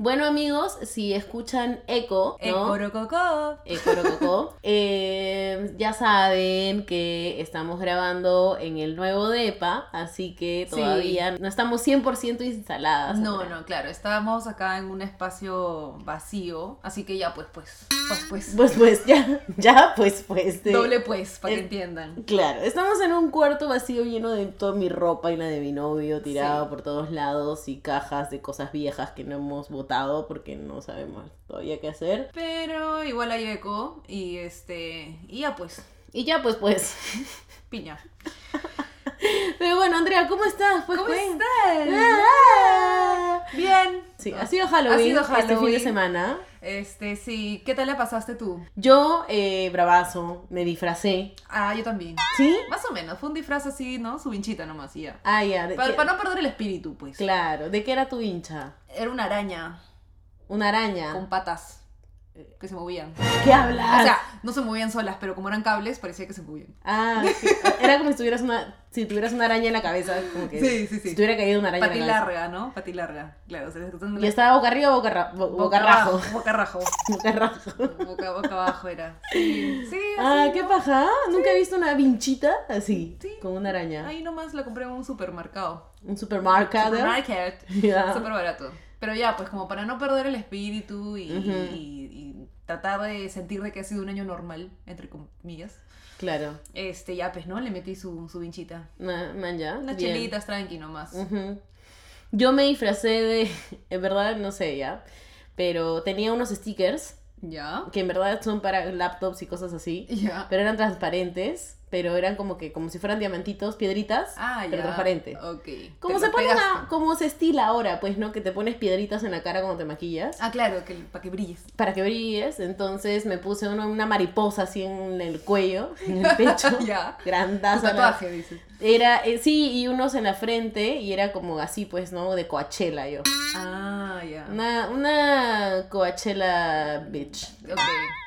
Bueno amigos, si escuchan eco, ¿no? Ecorococó. Ecorococó, eh, ya saben que estamos grabando en el nuevo DEPA, así que Sí. todavía no estamos 100% instaladas. No, no, claro, estábamos acá en un espacio vacío, así que ya pues, pues, pues, pues. Pues pues ya, ya pues pues. de- Doble pues, para que entiendan. Claro, estamos en un cuarto vacío lleno de toda mi ropa y la de mi novio tirado Sí. por todos lados y cajas de cosas viejas que no hemos botado porque no sabemos todavía qué hacer. Pero igual hay eco y este, y ya pues, Y ya pues pues. piña. Pero bueno, Andrea, ¿cómo estás? Pues, ¿Cómo pues. estás? Ah. Bien. Sí, ha sido Halloween, Ha sido este fin de Halloween. semana. Este, sí, ¿qué tal la pasaste tú? Yo, eh, bravazo, me disfracé. Ah, yo también. ¿Sí? Más o menos, fue un disfraz así, ¿no? Su vinchita nomás y ya. Ah, ya. ¿de Para, para no perder el espíritu, pues. Claro, ¿de qué era tu hincha? Era una araña Una araña. con patas que se movían. ¿Qué hablas? O sea, no se movían solas, pero como eran cables, parecía que se movían. Ah, sí. era como si tuvieras una, si tuvieras una araña en la cabeza, como que Sí, sí, sí. si tuviera caído una araña Pati en la cabeza. larga, ¿no? Pati larga. Claro, o sea, ¿Y estaba boca arriba o boca, bo- boca rajo? Boca rajo. Boca rajo. Boca, boca abajo era. Sí, sí. Ah, así, qué ¿no? paja. Nunca he visto una vinchita así, Sí. con una araña. Ahí nomás la compré en un supermercado. Un supermercado. Supermarket. Ya. Súper barato. Pero ya, pues como para no perder el espíritu y, Ujú. y- y tratar de sentir de que ha sido un año normal, entre comillas. Claro. Este, ya, pues, ¿no? Le metí su, su vinchita. Man, ya. Bien. chelitas tranqui nomás. Yo me disfracé de, en verdad, no sé ya, pero tenía unos stickers Ya. que en verdad son para laptops y cosas así, Ya. pero eran transparentes, pero eran como que como si fueran diamantitos, piedritas, Ah, ya. pero transparentes. Ok. Como se pone a- como se estila ahora, pues, ¿no? Que te pones piedritas en la cara cuando te maquillas. Ah, claro, que, para que brilles. Para que brilles, entonces me puse una, una mariposa así en el cuello, en el pecho, Ya. Tatuaje, dices. Era, eh, sí, y unos en la frente, y era como así, pues, ¿no? De Coachella yo. Ah, ya. Una, una Coachella bitch. Ok,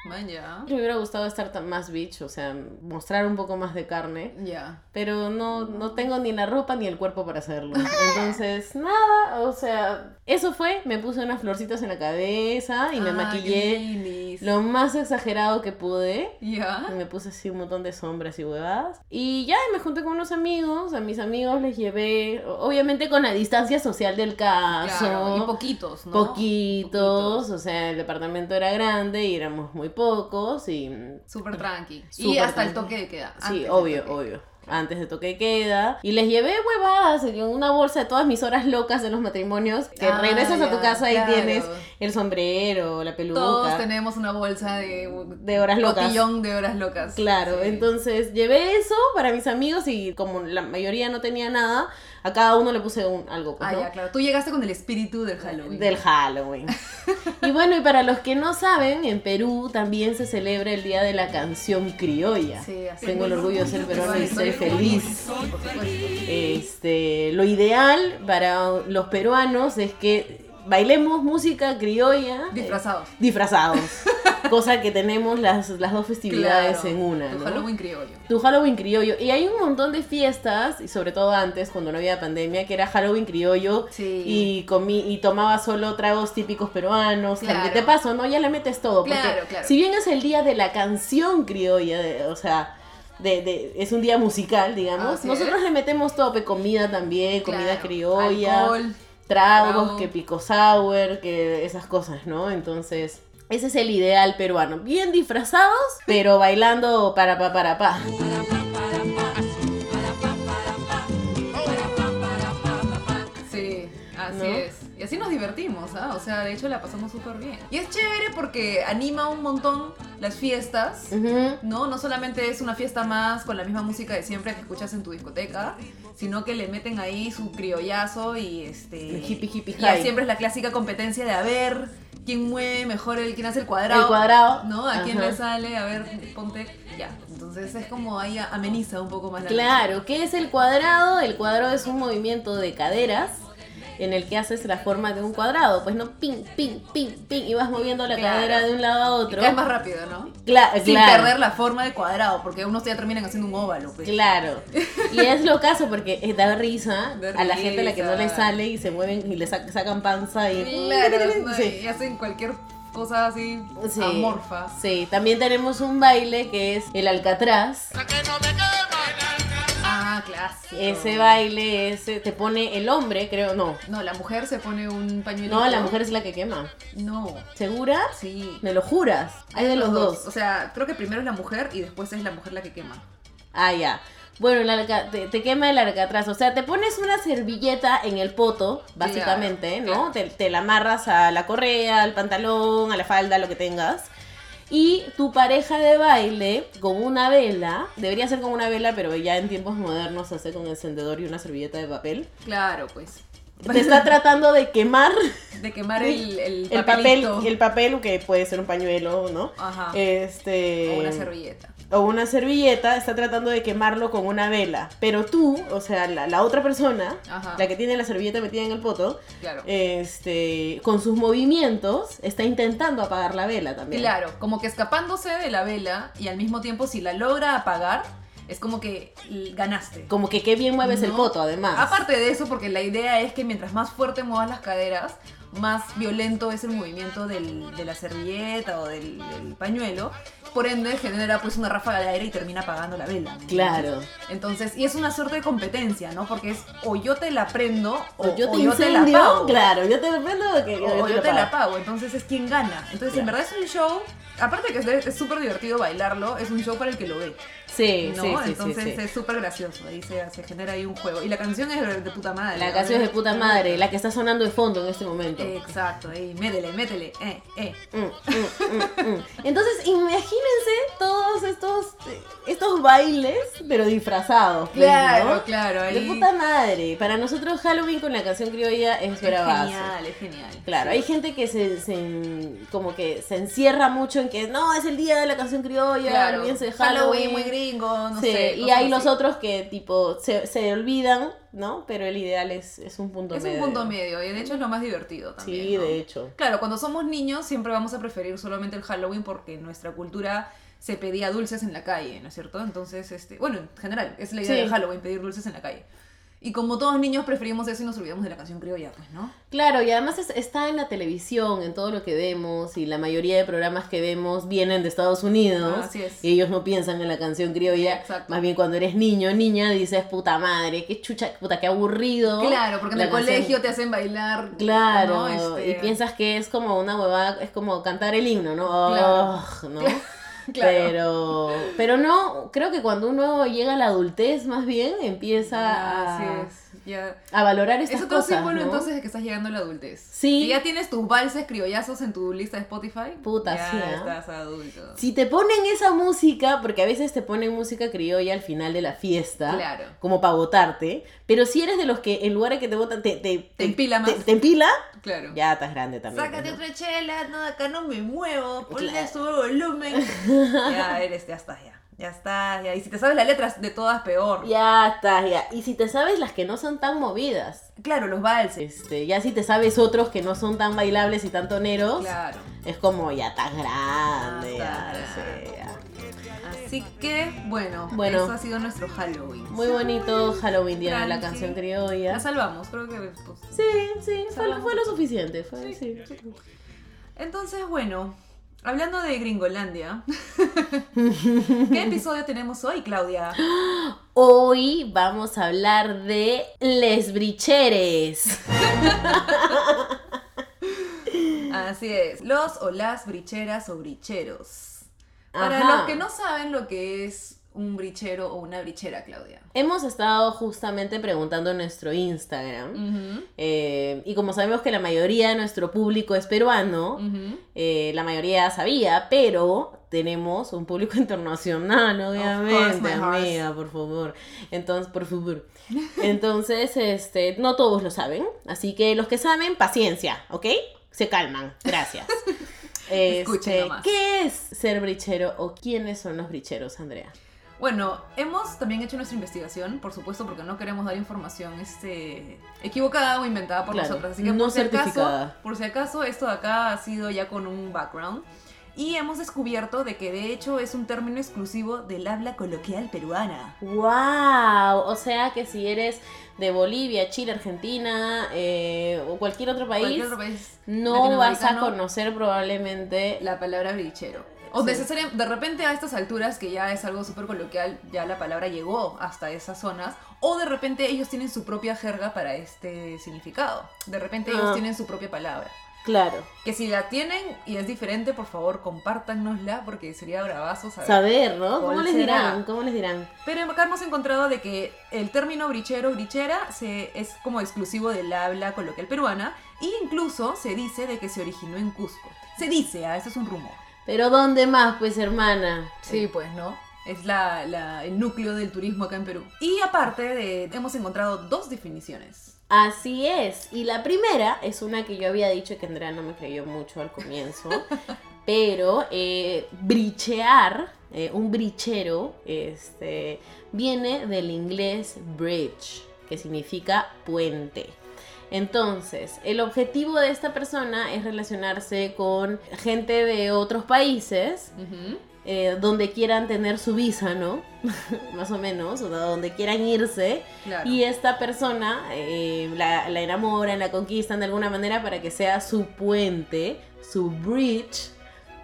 man, ya. Me hubiera gustado estar tan- más bitch, o sea, mostrar un poco más de carne, Ya. pero no, no tengo ni la ropa ni el cuerpo para hacerlo. Entonces, nada, o sea, eso fue, me puse unas florcitas en la cabeza y me Ah, maquillé lo más exagerado que pude. Ya. Y me puse así un montón de sombras y huevadas. Y ya me junté con unos amigos. A mis amigos les llevé, obviamente con la distancia social del caso. Claro, y poquitos, ¿no? Poquitos, o sea, el departamento era grande y éramos muy pocos. Y Súper tranqui. y Súper hasta el tranqui. toque de queda. sí, obvio, toque. obvio. Antes de toque queda. Y les llevé huevadas una bolsa de todas mis horas locas de los matrimonios. Que Ah, regresas a tu ya, casa claro. y tienes el sombrero, la peluca. Todos tenemos una bolsa de, De horas locas. Cotillón de horas locas. Claro, Sí. entonces llevé eso para mis amigos y como la mayoría no tenía nada, a cada uno le puse un, algo. pues, Ah, ¿no? ya, claro. Tú llegaste con el espíritu del Halloween. Del Halloween. y bueno, y para los que no saben, en Perú también se celebra el Día de la Canción Criolla. Sí, así Tengo el orgullo de ser peruana y Soy feliz. Sí, por supuesto. Este, lo ideal para los peruanos es que bailemos música criolla. eh, Disfrazados. disfrazados. Cosa que tenemos las, las dos festividades Claro, en una. Tu ¿no? Halloween criollo. Tu Halloween criollo. Y hay un montón de fiestas, y sobre todo antes, cuando no había pandemia, que era Halloween criollo. Sí. Y comí y tomaba solo tragos típicos peruanos. Claro. Que te paso, ¿no? Ya le metes todo. Porque Claro, claro. si bien es el día de la canción criolla, de- o sea, de, de- es un día musical, digamos, Así nosotros es. le metemos tope, comida también, comida criolla, Alcohol. Tragos, trago. que pico sour, que esas cosas, ¿no? Entonces... Ese es el ideal peruano. Bien disfrazados, pero bailando para pa para pa. Sí, así ¿No? es. Y así nos divertimos, ¿ah? O sea, de hecho la pasamos súper bien. Y es chévere porque anima un montón las fiestas. No, no solamente es una fiesta más con la misma música de siempre que escuchas en tu discoteca, sino que le meten ahí su criollazo y este El hippie, hippie y ya siempre es la clásica competencia de a ver quién mueve mejor, el quién hace el cuadrado. El cuadrado. ¿No? ¿A quién le sale? A ver, ponte. Ya. Entonces es como ahí ameniza un poco más la Claro, ¿qué es el cuadrado? El cuadrado es un movimiento de caderas en el que haces la forma de un cuadrado. Pues no, ping, ping, ping, ping, y vas moviendo la Claro. cadera de un lado a otro. caes más rápido, ¿no? Cla- Sin claro. perder la forma de cuadrado, porque unos ya terminan haciendo un óvalo. pues. Claro. Y es lo caso porque eh, da risa Da a la gente a la que no le sale y se mueven y le sac- sacan panza y... Claro, Sí. y hacen cualquier cosa así Sí. amorfa. Sí, también tenemos un baile que es el alcatraz. Ah, clásico. Ese baile ese te pone el hombre, creo, no. No, la mujer se pone un pañuelito. No, la mujer es la que quema. No. ¿Segura? Sí. ¿Me lo juras? Hay de los dos. O sea, creo que primero es la mujer y después es la mujer la que quema. Ah, ya. Bueno, el alca- te, te quema el alcatraz. O sea, te pones una servilleta en el poto, básicamente, ¿no? Te, te la amarras a la correa, al pantalón, a la falda, lo que tengas. Y tu pareja de baile, con una vela, debería ser con una vela, pero ya en tiempos modernos se hace con encendedor y una servilleta de papel. Claro, pues. Te está tratando de quemar De quemar el, el, el papel, el papel que puede ser un pañuelo, ¿no? Ajá. Este. o una servilleta. O una servilleta, está tratando de quemarlo con una vela. Pero tú, o sea, la, la otra persona, Ajá. la que tiene la servilleta metida en el poto, Claro. este, con sus movimientos, está intentando apagar la vela también. Claro, como que escapándose de la vela y al mismo tiempo si la logra apagar, es como que ganaste. Como que qué bien mueves el poto, además. Aparte de eso, porque la idea es que mientras más fuerte muevas las caderas, más violento es el movimiento del- de la servilleta o del, del pañuelo. Por ende, genera pues una ráfaga de aire y termina apagando la vela. ¿no? Claro. Entonces, y es una suerte de competencia, ¿no? Porque es o yo te la prendo o, O yo te o yo te la apago. claro, yo te prendo que O yo te la apago. entonces es quien gana. Entonces, en verdad es un show, aparte que es es súper divertido bailarlo, es un show para el que lo ve. Sí, ¿no? sí, sí, sí, Entonces sí. es súper gracioso, ahí se, se genera ahí un juego. Y la canción es de puta madre. La ¿no? canción es de puta madre, la que está sonando de fondo en este momento. Exacto, ahí, métele, métele, eh, eh. Mm, mm, mm, mm. Entonces, imagínense todos estos, estos bailes, pero disfrazados. pues, ¿no? claro, ahí. De puta madre. Para nosotros Halloween con la canción criolla es es bravazo. genial, es genial. Claro, Sí. hay gente que se, se- como que se encierra mucho en que no, es el día de la canción criolla, Claro, de Halloween, Halloween. muy gringo, no Sí, sé. y hay los otros que tipo se, se olvidan, ¿no? Pero el ideal es, es un punto Es medio. un punto medio, y de hecho es lo más divertido también. Sí, ¿no? de hecho. Claro, cuando somos niños siempre vamos a preferir solamente el Halloween porque nuestra cultura se pedía dulces en la calle, ¿no es cierto? Entonces, este, bueno, en general, es la idea Sí. de Halloween, pedir dulces en la calle. Y como todos niños preferimos eso y nos olvidamos de la canción criolla, pues, ¿no? Claro, y además es- está en la televisión, en todo lo que vemos, y la mayoría de programas que vemos vienen de Estados Unidos. Ah, así es. Y ellos no piensan en la canción criolla. Exacto. Más bien cuando eres niño niña dices, puta madre, qué chucha, puta, qué aburrido. Claro, porque en la el canción". colegio te hacen bailar. Claro, ¿no? Este, y piensas que es como una huevada, es como cantar el himno, ¿no? Claro. ¿no? Claro. Pero, pero no, creo que cuando uno llega a la adultez más bien empieza Ah, Así a, es. Ya. a valorar estas Es otro cosas, símbolo ¿no? entonces de que estás llegando a la adultez. Sí. Si ya tienes tus valses criollazos en tu lista de Spotify, Puta, ya sí, ¿ah? estás adulto. Si te ponen esa música, porque a veces te ponen música criolla al final de la fiesta, Claro. como para votarte, pero si eres de los que en lugar de que te votan, te, te, Te empila más. Te, te empila, Claro. ya estás grande también. Sácate ¿no? otra chela, no, acá no me muevo, ponle Claro. su volumen. ya eres, ya estás, ya. Ya estás, ya. Y si te sabes las letras de todas, peor. Ya estás, ya. Y si te sabes las que no son tan movidas, Claro, los valses. este, ya si te sabes otros que no son tan bailables y tan toneros, Claro. es como ya estás grande, Ah, ya, está sí, ya. Así que, bueno, Bueno. eso ha sido nuestro Halloween. Muy bonito Halloween día de la canción criolla. La salvamos, creo que. pues, Sí, sí, fue, lo suficiente. Fue, sí. Entonces, bueno, hablando de Gringolandia, ¿qué episodio tenemos hoy, Claudia? Hoy vamos a hablar de les bricheres. Así es, los o las bricheras o bricheros. Para Ajá. los que no saben lo que es un brichero o una brichera, Claudia. Hemos estado justamente preguntando en nuestro Instagram. Eh, y como sabemos que la mayoría de nuestro público es peruano, eh, la mayoría sabía, pero tenemos un público internacional, obviamente, amiga, por favor. Entonces, por favor. Entonces, este, no todos lo saben, así que los que saben, paciencia, ¿ok? se calman. Gracias. Escuchen Este. ¿Qué es ser brichero o quiénes son los bricheros, Andrea? Bueno, hemos también hecho nuestra investigación, por supuesto, porque no queremos dar información este, equivocada o inventada por Claro, nosotras. Así que no por si, acaso, por si acaso, esto de acá ha sido ya con un background. Y hemos descubierto de que de hecho es un término exclusivo del habla coloquial peruana. ¡Wow! O sea que si eres de Bolivia, Chile, Argentina eh, o cualquier otro país, Cualquier otro país no vas a conocer probablemente la palabra brichero. O Sí. de repente a estas alturas, que ya es algo súper coloquial, ya la palabra llegó hasta esas zonas, o de repente ellos tienen su propia jerga para este significado. De repente ellos Ah. tienen su propia palabra. Claro. Que si la tienen y es diferente, por favor, compártanosla porque sería bravazo saber. Saber, ¿no? ¿Cómo ¿Cuál les será? dirán? ¿Cómo les dirán? Pero acá hemos encontrado de que el término brichero, brichera, se, es como exclusivo del habla coloquial peruana e incluso se dice de que se originó en Cusco. Se dice, ah, eso es un rumor. Pero ¿dónde más, pues, hermana? Sí, pues, ¿no? Es la, la- el núcleo del turismo acá en Perú. Y aparte, de, hemos encontrado dos definiciones. Así es. Y la primera es una que yo había dicho que Andrea no me creyó mucho al comienzo. pero eh, brichear, eh, un brichero, este, viene del inglés bridge, que significa puente. Entonces, el objetivo de esta persona es relacionarse con gente de otros países eh, donde quieran tener su visa, ¿no? Más o menos, o donde quieran irse. Claro. Y esta persona eh, la, la enamoran, la conquistan de alguna manera para que sea su puente, su bridge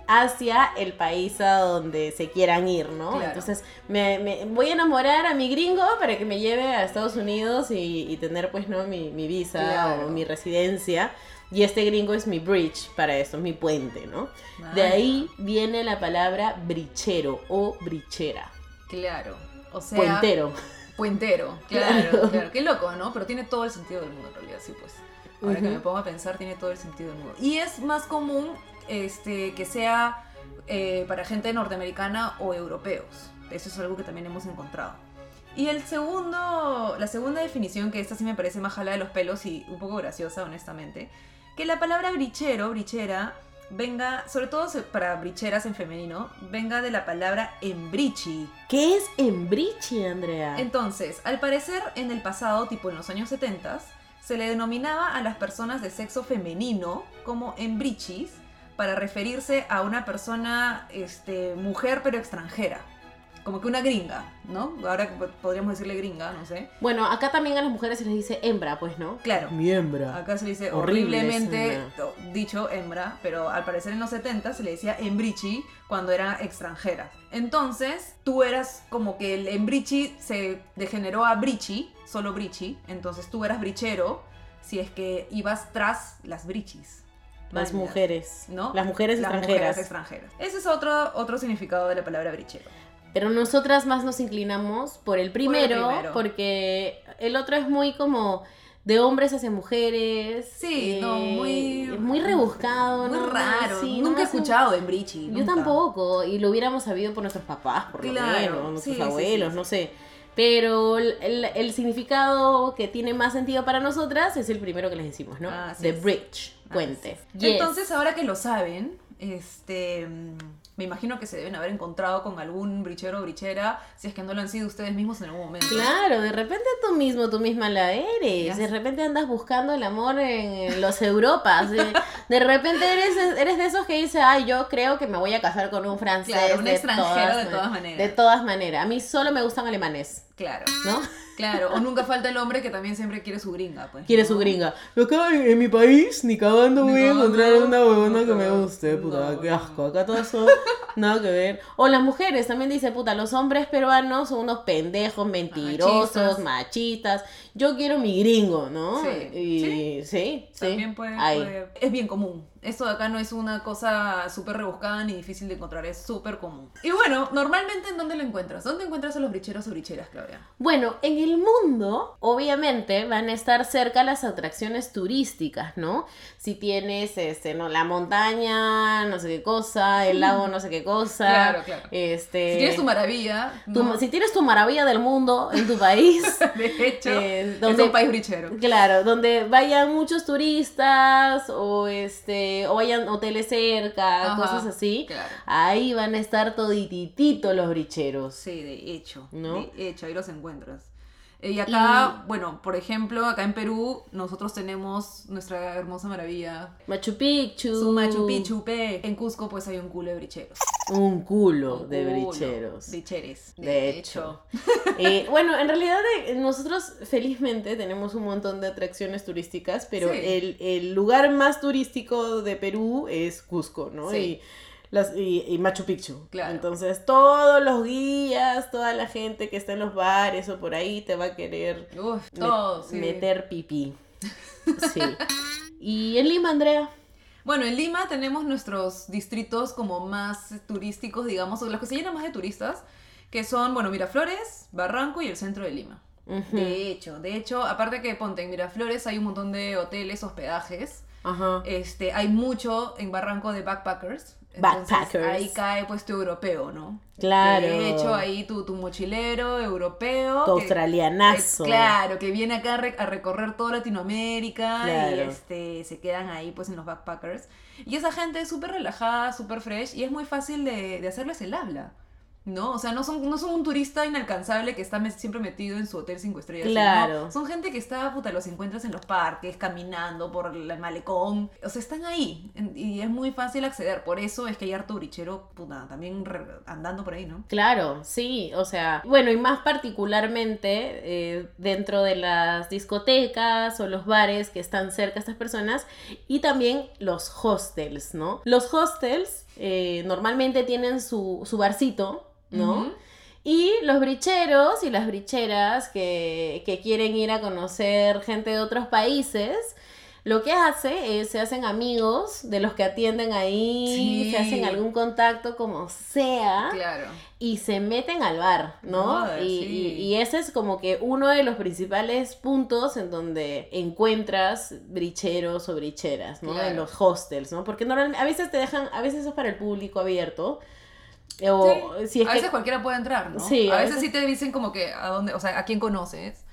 hacia el país a donde se quieran ir, ¿no? Claro. Entonces, me, me- voy a enamorar a mi gringo para que me lleve a Estados Unidos y, y tener, pues, ¿no? Mi, mi visa Claro. o mi residencia. Y este gringo es mi bridge para eso, es mi puente, ¿no? De Ah, ahí viene la palabra brichero o brichera. Claro. O sea, Puentero. Puentero, claro, Claro. claro. Qué loco, ¿no? Pero tiene todo el sentido del mundo en realidad, sí, pues. Ahora que Ujú. me pongo a pensar, tiene todo el sentido del mundo. Y es más común este, que sea eh, para gente norteamericana o europeos. Eso es algo que también hemos encontrado. Y el segundo, la segunda definición, que esta sí me parece más jala de los pelos y un poco graciosa, honestamente, que la palabra brichero, brichera, venga, sobre todo para bricheras en femenino, venga de la palabra embrichi, ¿Qué es embriche, Andrea? entonces, al parecer en el pasado, tipo en los años 70, se le denominaba a las personas de sexo femenino como embrichis para referirse a una persona, este, mujer pero extranjera. Como que una gringa, ¿no? Ahora po- podríamos decirle gringa, no sé. Bueno, acá también a las mujeres se les dice hembra, pues, ¿no? Claro. Mi hembra. Acá se le dice Horrible horriblemente dicho hembra, pero al parecer en los 70 se le decía embrichi cuando era extranjera. Entonces, tú eras como que el embrichi se degeneró a brichi, solo brichi, entonces tú eras brichero si es que ibas tras las brichis. Las mujeres. ¿no? Las mujeres Las extranjeras. mujeres extranjeras. Ese es otro, otro significado de la palabra brichero. Pero nosotras más nos inclinamos por el primero, primero. porque el otro es muy como de hombres hacia mujeres. Sí, no, muy- muy rebuscado, Muy ¿no? raro. Sí, nunca he no escuchado de brichi. Yo tampoco, y lo hubiéramos sabido por nuestros papás, por lo menos, nuestros sí, abuelos, sí, no sé. Pero el, el- el significado que tiene más sentido para nosotras es el primero que les decimos, ¿no? Así The es. bridge, puente. Yes. Entonces, ahora que lo saben, este, mm, me imagino que se deben haber encontrado con algún brichero o brichera, si es que no lo han sido ustedes mismos en algún momento. Claro, de repente tú mismo, tú misma la eres. De repente andas buscando el amor en los Europas. De, de repente eres, eres de esos que dice, ay, yo creo que me voy a casar con un francés. Claro, un de extranjero todas de todas maneras. De todas maneras. A mí solo me gustan alemanes, Claro, ¿no? Claro. O nunca falta el hombre que también siempre quiere su gringa, pues. Quiere su gringa. Acá en, en mi país, ni cagando voy a encontrar una huevona que me guste, puta, No, qué asco. Acá todo eso, nada que ver. O las mujeres también dice, puta, los hombres peruanos son unos pendejos, mentirosos, Machistas. machistas. Yo quiero mi gringo, ¿no? Sí, Y sí, sí. También puede, puede- Es bien común. Esto de acá no es una cosa súper rebuscada ni difícil de encontrar, es súper común. Y bueno, normalmente ¿en dónde lo encuentras? ¿Dónde encuentras a los bricheros o bricheras, Claudia? Bueno, en el mundo, obviamente, van a estar cerca las atracciones turísticas, ¿no? Si tienes, este, no, la montaña, no sé qué cosa, el lago, no sé qué cosa. Claro, claro. Este, Si tienes tu maravilla, tu- ¿no? si tienes tu maravilla del mundo en tu país, de hecho, eh, es un país brichero. Claro, donde vayan muchos turistas o este o vayan hoteles cerca, Ajá, cosas así. claro. Ahí van a estar todititito los bricheros. Sí, de hecho, ¿No? de hecho, ahí los encuentras. Eh, Y acá, bueno, por ejemplo, acá en Perú, nosotros tenemos nuestra hermosa maravilla, Machu Picchu. su Machu Picchu, pe. En Cusco, pues hay un culo de bricheros. Un culo Un de culo bricheros. Bricheres. De hecho. Eh, bueno, en realidad eh, nosotros felizmente tenemos un montón de atracciones turísticas, pero Sí. el, el lugar más turístico de Perú es Cusco, ¿no? Sí. Y, las, y, y Machu Picchu. Claro. Entonces todos los guías, toda la gente que está en los bares o por ahí te va a querer Uf, todo, sí. meter pipí. Sí. Y en Lima, Andrea. Bueno, en Lima tenemos nuestros distritos como más turísticos, digamos, o los que se llenan más de turistas, que son, bueno, Miraflores, Barranco y el centro de Lima. De hecho, de hecho, aparte que ponte en Miraflores hay un montón de hoteles, hospedajes. Ajá. Este, hay mucho en Barranco de backpackers. Entonces, Backpackers. Ahí cae pues tu europeo, ¿no? Claro. De hecho, ahí tu, tu mochilero europeo. Tu que- australianazo. eh, claro, que viene acá a, re- a recorrer toda Latinoamérica y este, se quedan ahí pues en los backpackers. Y esa gente es súper relajada, súper fresh y es muy fácil de, de hacerles el habla. ¿No? O sea, no son, no son un turista inalcanzable que está siempre metido en su hotel cinco estrellas. Claro. no. son gente que está, puta, los encuentras en los parques, caminando por el malecón. O sea, están ahí. Y es muy fácil acceder. Por eso es que hay harto brichero, puta, también andando por ahí, ¿no? Claro, sí, o sea, bueno, y más particularmente eh, dentro de las discotecas o los bares que están cerca a estas personas y también los hostels, ¿no? Los hostels eh, normalmente tienen su, su barcito, ¿no? Y los bricheros y las bricheras que, que quieren ir a conocer gente de otros países, lo que hace es se hacen amigos de los que atienden ahí, Sí. se hacen algún contacto como sea Claro. y se meten al bar, ¿no? Y, sí. y- y ese es como que uno de los principales puntos en donde encuentras bricheros o bricheras, ¿no? Claro. En los hostels, ¿no? Porque normalmente, a veces te dejan, a veces es para el público abierto. O Sí, si es a que... veces cualquiera puede entrar, ¿no? Sí, a, a veces, veces- sí te dicen como que a dónde, o sea, a quién conoces.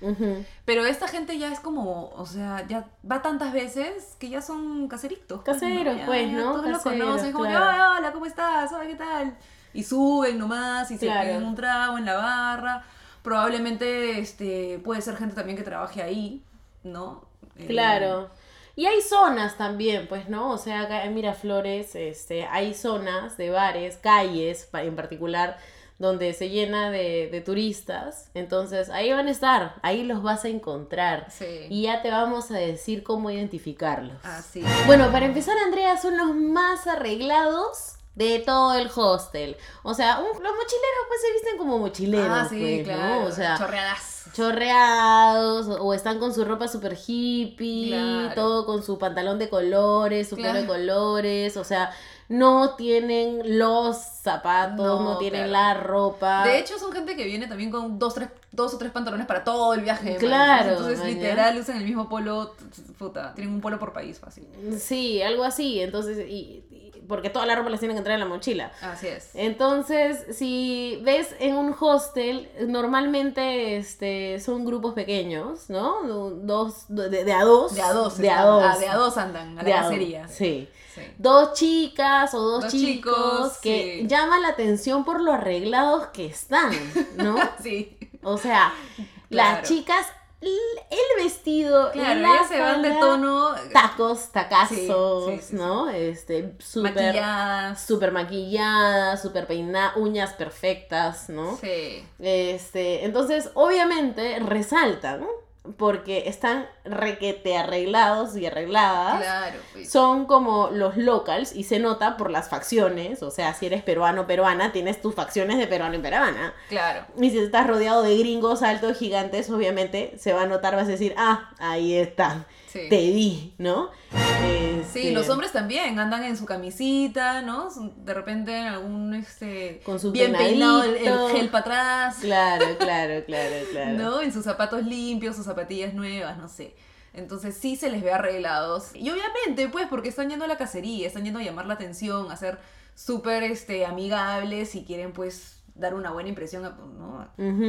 Pero esta gente ya es como, o sea, ya va tantas veces que ya son caseritos. pues, Caseros, pues, ya ¿no? Todos lo conocen, como que, claro. "Ay, hola, ¿cómo estás? Hola, ¿qué tal? Y suben nomás y Claro. se piden un trago en la barra. Probablemente este, puede ser gente también que trabaje ahí, ¿no? Eh, Claro. Y hay zonas también, pues, ¿no? O sea, acá en Miraflores este, hay zonas de bares, calles en particular, donde se llena de, de turistas. Entonces, ahí van a estar, ahí los vas a encontrar. Sí. Y ya te vamos a decir cómo identificarlos. Así. Bueno, para empezar, Andrea, son los más arreglados de todo el hostel. O sea, un- los mochileros pues se visten como mochileros. Ah, sí, pues, ¿no? claro. O sea, chorreadas. chorreados o están con su ropa super hippie, Claro. todo con su pantalón de colores, su pelo de Claro. colores, o sea, no tienen los zapatos, no, No, tienen claro. la ropa. De hecho, son gente que viene también con dos, tres, dos o tres pantalones para todo el viaje. man. Claro, Entonces, literal, usan el mismo polo. Puta, tienen un polo por país fácil. Sí, algo así, entonces, y, y- porque toda la ropa les tienen que entrar en la mochila. Así es. Entonces, si ves en un hostel, normalmente este, son grupos pequeños, ¿no? Dos, de, de a dos. De a dos. De a dos. Ah, de a dos andan a De la a dos, cacería. Sí. Sí. dos chicas o dos, Dos chicos, chicos, que sí. llaman la atención por lo arreglados que están, ¿no? Sí. O sea, las chicas, el vestido, Claro, la ellas se van de tono tacos, tacazos, Sí, sí, sí, sí. ¿no? Este, súper maquilladas. súper maquilladas, súper peinadas, uñas perfectas, ¿no? Sí. Este, entonces, obviamente, resaltan porque están requete arreglados y arregladas. Claro, pues. Son como los locals y se nota por las facciones, o sea, si eres peruano o peruana, tienes tus facciones de peruano y peruana. Claro. Y si estás rodeado de gringos altos, gigantes, obviamente se va a notar, vas a decir, ah, ahí está, Sí. te vi, ¿no? Sí, Este, los hombres también andan en su camisita, ¿no? De repente en algún, este, Con su bien peinado, el, el gel para atrás, Claro, claro, claro, claro. ¿no? En sus zapatos limpios, sus zapatillas nuevas, no sé. Entonces sí se les ve arreglados. Y obviamente, pues, porque están yendo a la cacería, están yendo a llamar la atención, a ser súper este, amigables y quieren, pues, dar una buena impresión.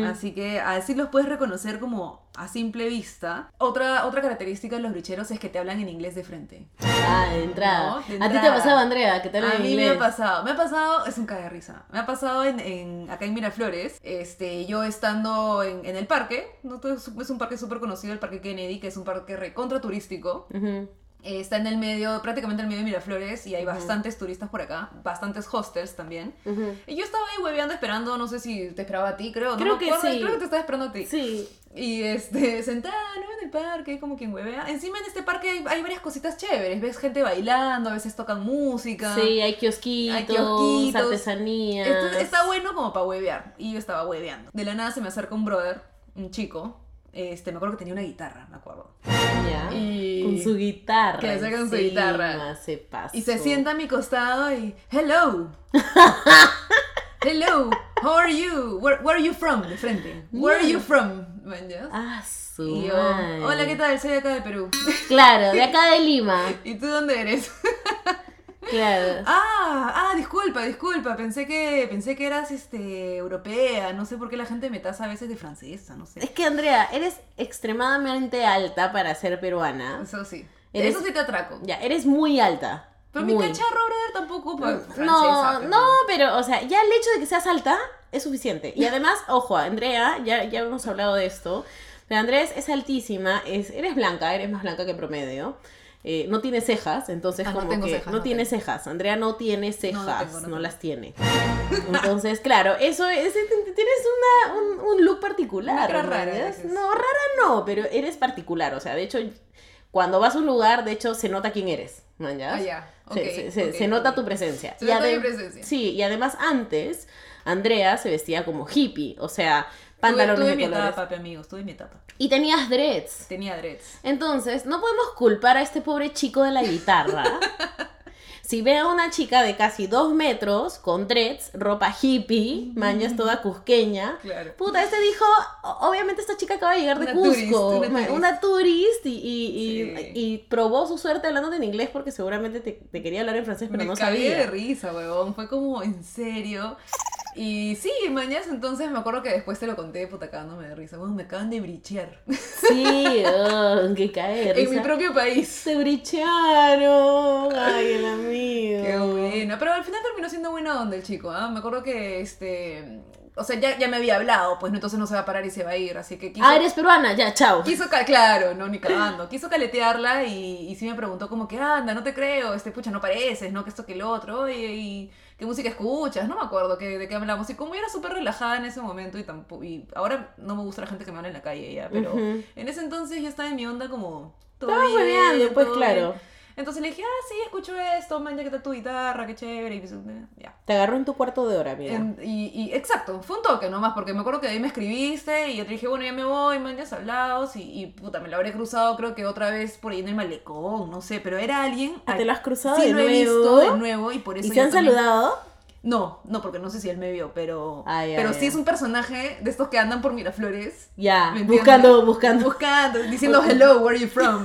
Así que así los puedes reconocer como a simple vista. Otra, otra característica de los bricheros es que te hablan en inglés de frente. Ah, de entrada. No, de ¿A ti te entrada. pasaba, Andrea, que te hablan A en mí inglés? me ha pasado, me ha pasado, es un caga de risa. Me ha pasado en, en- acá en Miraflores, este, yo estando en, en el parque, ¿no? es un parque súper conocido, el Parque Kennedy, que es un parque recontra turístico. Ujú. Eh, está en el medio, prácticamente en el medio de Miraflores, y hay bastantes turistas por acá, bastantes hostels también. Y yo estaba ahí hueveando esperando, no sé si te esperaba a ti, creo. no Creo me que acuerdo, sí. Creo que te estaba esperando a ti. Sí, Y este, sentada, ¿no? En el parque, como quien huevea. Encima en este parque hay, hay varias cositas chéveres. Ves gente bailando, a veces tocan música. sí, hay kiosquitos, Hay kiosquitos. artesanías. Esto está bueno como para huevear. Y yo estaba hueveando. De la nada se me acerca un brother, un chico. Este, me acuerdo que tenía una guitarra, me acuerdo. Ya. Y- Con su guitarra. Que saca con su guitarra. Se pasó. Y se sienta a mi costado y. Hello. Hello. How are you? Where, where are you from? De frente. Where are you from? Man, ¿ya? Ah, su Y yo, madre. hola, ¿qué tal? Soy de acá de Perú. Claro, de acá de Lima. ¿Y tú dónde eres? Claro. Ah, ah, disculpa, disculpa. Pensé que pensé que eras este europea. No sé por qué la gente me tasa a veces de francesa, no Es sé. que, Andrea, eres extremadamente alta para ser peruana. Eso sí. Eres- Eso sí te atraco. Ya, eres muy alta. Pero mi muy. cacharro, brother, tampoco pues, francesa. No, pero- no, pero, o sea, ya el hecho de que seas alta es suficiente. Y además, ojo, Andrea, ya, ya hemos hablado de esto, pero Andrea es, es altísima, es, eres blanca, eres más blanca que promedio. Eh, no tiene cejas, entonces Ah, no como tengo que cejas, no no tiene tengo. cejas. Andrea no tiene cejas, no, no tengo. las tiene. Entonces, claro, eso es, tienes una, un, un look particular. Una ¿no? rara. No, rara no, pero eres particular. O sea, de hecho, cuando vas a un lugar, de hecho, se nota quién eres. ¿Ya? Ah, ya. Se- se, se- ok, se nota tu presencia. Se Y nota mi presencia. Sí, y además antes, Andrea se vestía como hippie, o sea, pantalones tuve de mi colores. etapa, amigos, tuve mi etapa. Y tenías dreads. Tenía dreads. Entonces, no podemos culpar a este pobre chico de la guitarra. Si ve a una chica de casi dos metros, con dreads, ropa hippie, mañas toda cusqueña, Claro. Puta, este dijo, obviamente esta chica acaba de llegar de Una Cusco, una una tourist y, y, y- Sí. y probó su suerte hablándote en inglés porque seguramente te, te quería hablar en francés, pero me no sabía. de risa, huevón. Fue como, en serio. Y sí, mañas, entonces me acuerdo que después te lo conté, puta, cagándome de risa. Bueno, me acaban de brichear. Sí, oh, que cae de en mi risa. propio país. Se bricharon. Ay, el amigo. Qué bueno. Pero al final terminó siendo buena onda el chico, ¿ah? Me acuerdo que, este... O sea, ya, ya me había hablado, pues no, entonces no se va a parar y se va a ir, así que quiso... Ah, eres peruana, ya, chao. Quiso, claro, no, ni cagando. Quiso caletearla y, y sí me preguntó como que, anda, no te creo, este, pucha, no pareces, ¿no? Que esto, que el otro, oye, y qué música escuchas, no me acuerdo que, de qué hablamos. Y como yo era súper relajada en ese momento y tampoco, y ahora no me gusta la gente que me habla en la calle ya, pero en ese entonces yo estaba en mi onda como... todo Estabas bien, hueveando, pues todo claro. bien. Entonces le dije, ah, sí, escucho esto, man, ya que está tu guitarra, qué chévere, y pues, eh, ya. Te agarró en tu cuarto de hora, mira. En- y, y- exacto, fue un toque nomás, porque me acuerdo que ahí me escribiste y yo te dije, bueno, ya me voy, man, ya has hablado, y, y puta, me lo habré cruzado creo que otra vez por ahí en el malecón, no sé, pero era alguien... Ah, ¿Te lo has cruzado sí, de lo he visto de nuevo y por eso ¿Y se han también- saludado? No, no, porque no sé si él me vio, pero... Ah, pero sí es un personaje de estos que andan por Miraflores. Ya, ¿me entiendes? buscando, buscando. Buscando, diciendo hello, where are you from?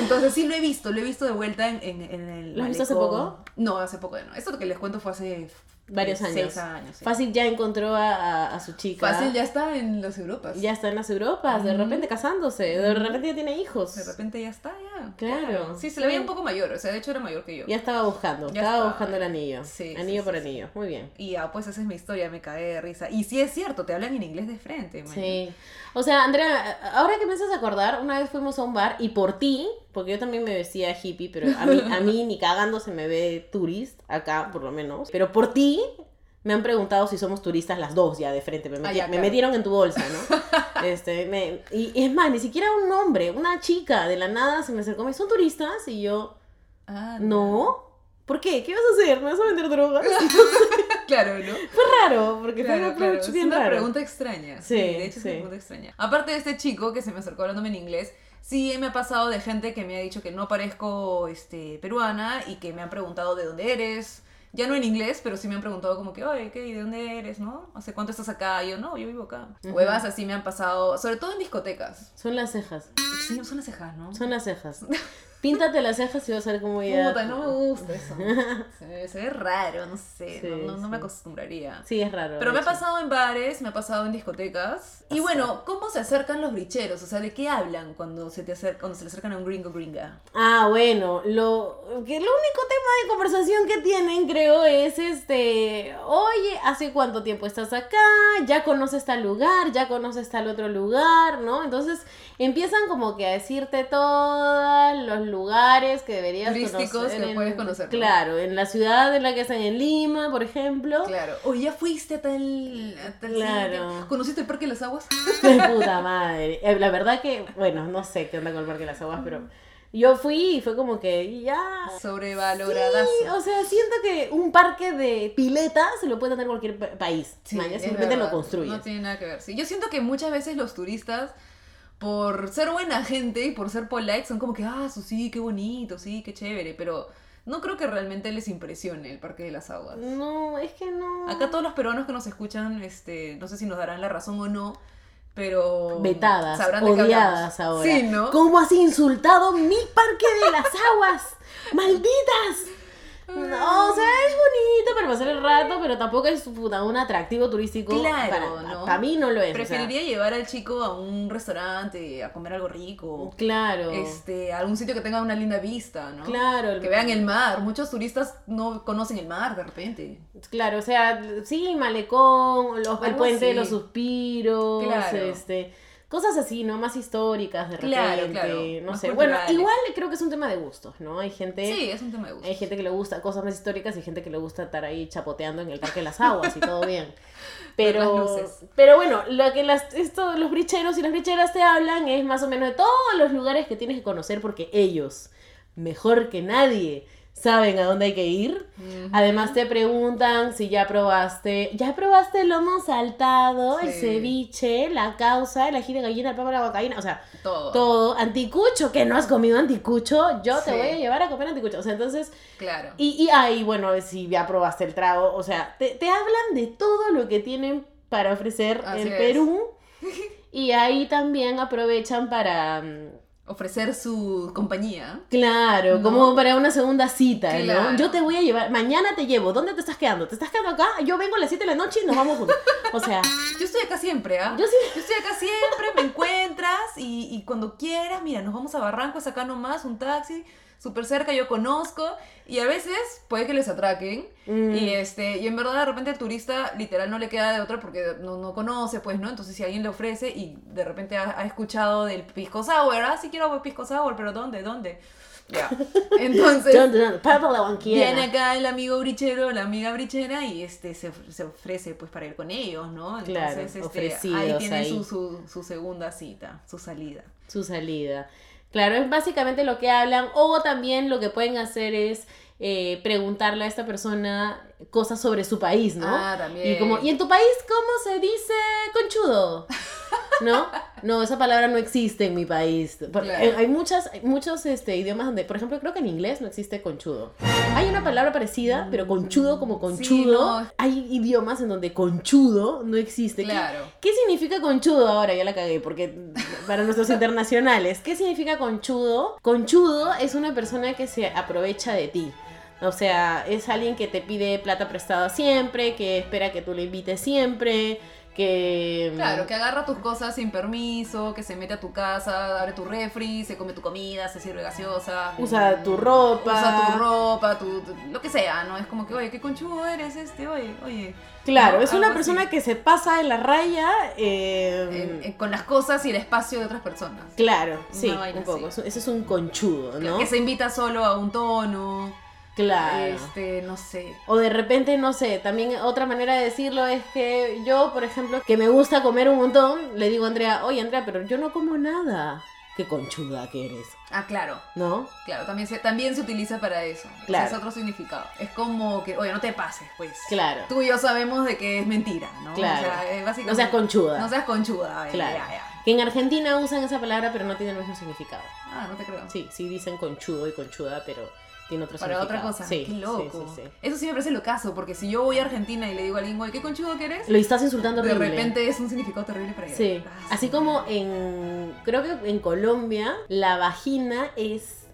Entonces sí lo he visto, lo he visto de vuelta en, en, en el. ¿Lo has visto hace poco? No, hace poco no. Esto que les cuento fue hace Varios años. Seis años. sí. Fácil ya encontró a, a- a su chica. Fácil ya está en las Europas. Ya está en las Europas, de repente casándose, de repente ya tiene hijos. De repente ya está, ya. Claro. Sí, se le veía un poco mayor, o sea, de hecho era mayor que yo. Ya estaba buscando, Ya estaba estaba. buscando el anillo. Sí, anillo sí, por sí, anillo, muy bien. Y ya, pues esa es mi historia, me cagué de risa. Y sí es cierto, te hablan en inglés de frente, man. Sí. O sea, Andrea, ahora que me haces acordar, una vez fuimos a un bar y por ti, porque yo también me vestía hippie, pero a mí, a mí ni cagando se me ve turist, acá por lo menos, pero por ti me han preguntado si somos turistas las dos ya de frente. Me, Ah, me metieron en tu bolsa, ¿no? este, me- y, y es más, ni siquiera un hombre, una chica de la nada se me acercó y me dijo, ¿son turistas? Y yo, Ah, no. ¿Por qué? ¿Qué vas a hacer? ¿Me vas a vender drogas? Claro, ¿no? Fue raro, porque fue un claro. Es una raro. pregunta extraña. Sí, de hecho es sí. una pregunta extraña. Aparte de este chico que se me acercó hablándome en inglés, sí me ha pasado de gente que me ha dicho que no parezco este, peruana y que me han preguntado de dónde eres. Ya no en inglés, pero sí me han preguntado como que, oye, ¿qué? ¿Y ¿De dónde eres? ¿No? ¿Hace cuánto estás acá? Y yo, no, yo vivo acá. Huevas así me han pasado, sobre todo en discotecas. Son las cejas. Sí, son las cejas, ¿no? Son las cejas. Píntate las cejas y vas a ver cómo ya... Puta, no me gusta eso. Se ve, se ve raro, no sé, Sí, no, no- no me acostumbraría. Sí, es raro. Pero me ha pasado en bares, me ha pasado en discotecas. Y bueno, ¿cómo se acercan los bricheros? O sea, ¿de qué hablan cuando se te acer- cuando se le acercan a un gringo gringa? Ah, bueno, lo que lo único tema de conversación que tienen, creo, es este, oye, ¿hace cuánto tiempo estás acá? ¿Ya conoces tal lugar? ¿Ya conoces tal otro lugar? ¿No? Entonces empiezan como que a decirte todos los lugares que deberías Turísticos conocer. que en- puedes conocer, ¿no? Claro, en la ciudad en la que están en Lima, por ejemplo. Claro. O ya fuiste a tal, a tal Claro. sitio? ¿Conociste el Parque de las Aguas? De puta madre. Eh, La verdad que, bueno, no sé qué onda con el Parque de las Aguas, pero yo fui y fue como que ya Sobrevaloradazo. Sí, o sea, siento que un parque de piletas se lo puede tener cualquier pa- país. Sí, es simplemente lo verdad. construyes. No tiene nada que ver. Sí, yo siento que muchas veces los turistas, por ser buena gente y por ser polite, son como que, ah, sí, qué bonito, sí, qué chévere. Pero no creo que realmente les impresione el Parque de las Aguas. No, es que no. Acá todos los peruanos que nos escuchan, este, no sé si nos darán la razón o no, pero Vetadas, sabrán de odiadas ahora. Sí, ¿no? ¿Cómo has insultado mi parque de las aguas? ¡Malditas! No, o sea, es bonito para pasar el rato, pero tampoco es puta, un atractivo turístico. Claro, para, ¿no? para mí no lo es. o sea, Preferiría llevar al chico a un restaurante a comer algo rico, claro. este, a algún sitio que tenga una linda vista, ¿no? Claro. el- Que vean el mar. Muchos turistas no conocen el mar de repente. Claro, o sea, sí, malecón, los, el puente de los suspiros, Claro. este, cosas así, ¿no? Más históricas de repente, Claro, no sé. Bueno, igual creo que es un tema de gustos, ¿no? Hay gente, Sí, es un tema de gusto. hay gente que le gusta cosas más históricas y gente que le gusta estar ahí chapoteando en el Parque de las Aguas y todo bien. Pero, pero bueno, lo que las, esto, los bricheros y las bricheras te hablan es más o menos de todos los lugares que tienes que conocer porque ellos, mejor que nadie, saben a dónde hay que ir. Además te preguntan si ya probaste, ¿ya probaste el lomo saltado, el ceviche, la causa, el ají de gallina, el papa la guacaína? O sea, todo. todo. Anticucho, que no has comido anticucho, yo te voy a llevar a comer anticucho. O sea, entonces, Claro. y, y ahí, bueno, si ya probaste el trago, o sea, te, te hablan de todo lo que tienen para ofrecer Así en es. Perú. Y ahí también aprovechan para... Ofrecer su compañía. Claro, ¿No? como para una segunda cita, Claro. ¿no? Yo te voy a llevar, mañana te llevo, ¿dónde te estás quedando? ¿Te estás quedando acá? Yo vengo a las 7 de la noche y nos vamos juntos. O sea, Yo estoy acá siempre, ¿ah? yo sí. Yo estoy acá siempre, me encuentras y, y cuando quieras, mira, nos vamos a Barranco, acá nomás, un taxi, súper cerca, yo conozco y a veces puede que les atraquen Mm, y este y en verdad de repente el turista literal no le queda de otra porque no, no conoce, pues, ¿no? Entonces si alguien le ofrece y de repente ha, ha escuchado del pisco sour, ah, sí quiero pisco sour, pero ¿dónde? ¿Dónde? Ya. Entonces... ¿dónde, dónde? Viene acá el amigo brichero, la amiga brichera y este se, se ofrece pues para ir con ellos, ¿no? Claro, este, ahí ofrecidos tiene ahí. Su, su, su segunda cita, su salida. su salida. Claro, es básicamente lo que hablan. O también lo que pueden hacer es eh, preguntarle a esta persona cosas sobre su país, ¿no? Ah, también. Y como, ¿y en tu país cómo se dice conchudo? ¿No? No, esa palabra no existe en mi país. Claro. eh, Hay muchas, hay muchos este, idiomas donde, por ejemplo, creo que en inglés no existe conchudo. Hay una palabra parecida, pero conchudo como conchudo. no. Hay idiomas en donde conchudo no existe. ¿Qué- Claro. ¿Qué significa conchudo ahora? Ya la cagué, porque para nuestros internacionales, ¿qué significa conchudo? Conchudo es una persona que se aprovecha de ti. O sea, es alguien que te pide plata prestada siempre, que espera que tú le invites siempre, que... Claro, que agarra tus cosas sin permiso, que se mete a tu casa, abre tu refri, se come tu comida, se sirve gaseosa. Usa tu ropa. Usa tu ropa, tu, tu- lo que sea, ¿no? Es como que, oye, qué conchudo eres este, oye, oye. Claro, ¿no? es una persona así. que se pasa de la raya. eh, En- en- con las cosas y el espacio de otras personas. Claro, sí, un poco. así. Ese es un conchudo, ¿no? Que se invita solo a un tono. Claro. Este, no sé. O de repente, no sé, también otra manera de decirlo es que yo, por ejemplo, que me gusta comer un montón, le digo a Andrea, oye Andrea, pero yo no como nada. Qué conchuda que eres, Ah, claro. ¿no? Claro, también se, también se utiliza para eso. Claro. es otro significado. Es como que, oye, no te pases, pues. Claro. Tú y yo sabemos de que es mentira, ¿no? Claro. O sea, eh, básicamente. No seas conchuda. No seas conchuda, eh, Claro. ya, ya. Que en Argentina usan esa palabra, pero no tiene el mismo significado. Ah, no te creo. Sí, sí dicen conchudo y conchuda, pero tiene otro Para otra cosa. Sí, Qué loco. Sí, sí, sí. Eso sí me parece lo caso, porque si yo voy a Argentina y le digo a alguien, oye, ¿qué conchudo que eres? Lo estás insultando De horrible. repente es un significado terrible para ella. Sí, Ah, así sí. como en, creo que en Colombia la vagina es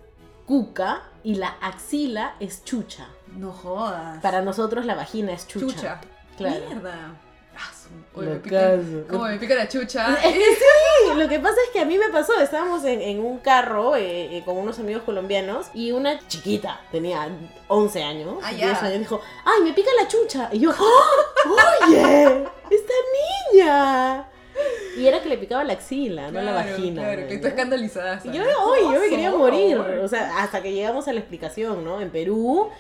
cuca y la axila es chucha. No jodas. Para nosotros la vagina es chucha. chucha. Claro. Mierda. Ah, oye, me. Como me pica la chucha. Sí, lo que pasa es que a mí me pasó, estábamos en, en un carro eh, eh, con unos amigos colombianos y una chiquita, tenía 11 años, Ah, 10 ya. años, dijo, ay, me pica la chucha. Y yo, ¡Ah! oye, esta niña. Y era que le picaba la axila, no la Claro, vagina. Claro, ¿no? que está escandalizada. Y yo, oye, yo me quería morir. O sea, hasta que llegamos a la explicación, ¿no? En Perú,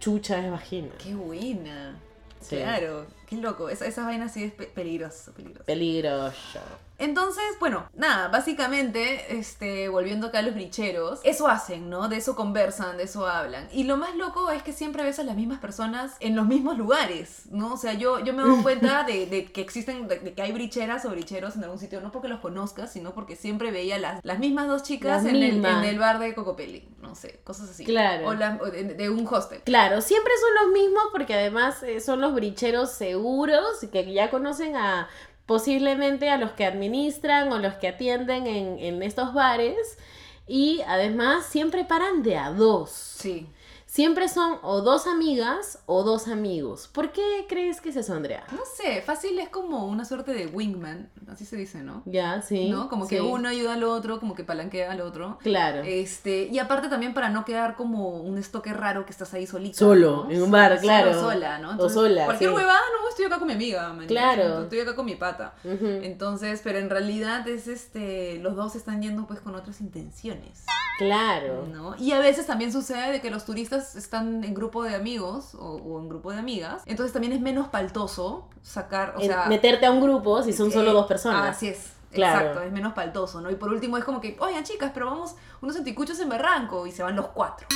chucha es vagina. Qué buena. Sí. Claro, qué loco. Esa, esa vaina sí es pe- peligroso, peligroso. Peligroso. Entonces, bueno, nada, básicamente, este, volviendo acá a los bricheros, eso hacen, ¿no? De eso conversan, de eso hablan. Y lo más loco es que siempre ves a las mismas personas en los mismos lugares, ¿no? O sea, yo, yo me doy cuenta de, de que existen, de, de que hay bricheras o bricheros en algún sitio, no porque los conozcas, sino porque siempre veía las, las mismas dos chicas en el, en el bar de Cocopelli, no sé, cosas así. Claro. O, la- o de, de un hostel. Claro, siempre son los mismos porque además eh, son los bricheros seguros que ya conocen a posiblemente a los que administran o los que atienden en, en estos bares y además siempre paran de a dos. Sí. Siempre son o dos amigas o dos amigos. ¿Por qué crees que es eso, Andrea? No sé, fácil es como una suerte de wingman, así se dice, ¿no? Ya, sí. ¿No? Como que uno ayuda al otro, como que palanquea al otro. Claro. Este, y aparte también para no quedar como un estoque raro que estás ahí solita. Solo, ¿no? en un bar, Solo claro. sola, ¿no? O sola, Cualquier sí. huevada, no, estoy acá con mi amiga, man, Claro. Estoy acá con mi pata. Entonces, pero en realidad es este, los dos están yendo pues con otras intenciones, Claro. ¿no? Y a veces también sucede de que los turistas están en grupo de amigos o, o en grupo de amigas, entonces también es menos paltoso sacar, o sea... meterte a un grupo si son solo dos personas. Así es. Claro. Exacto, es menos paltoso, ¿no? Y por último es como que, oigan chicas, pero vamos unos anticuchos en Barranco y se van los cuatro.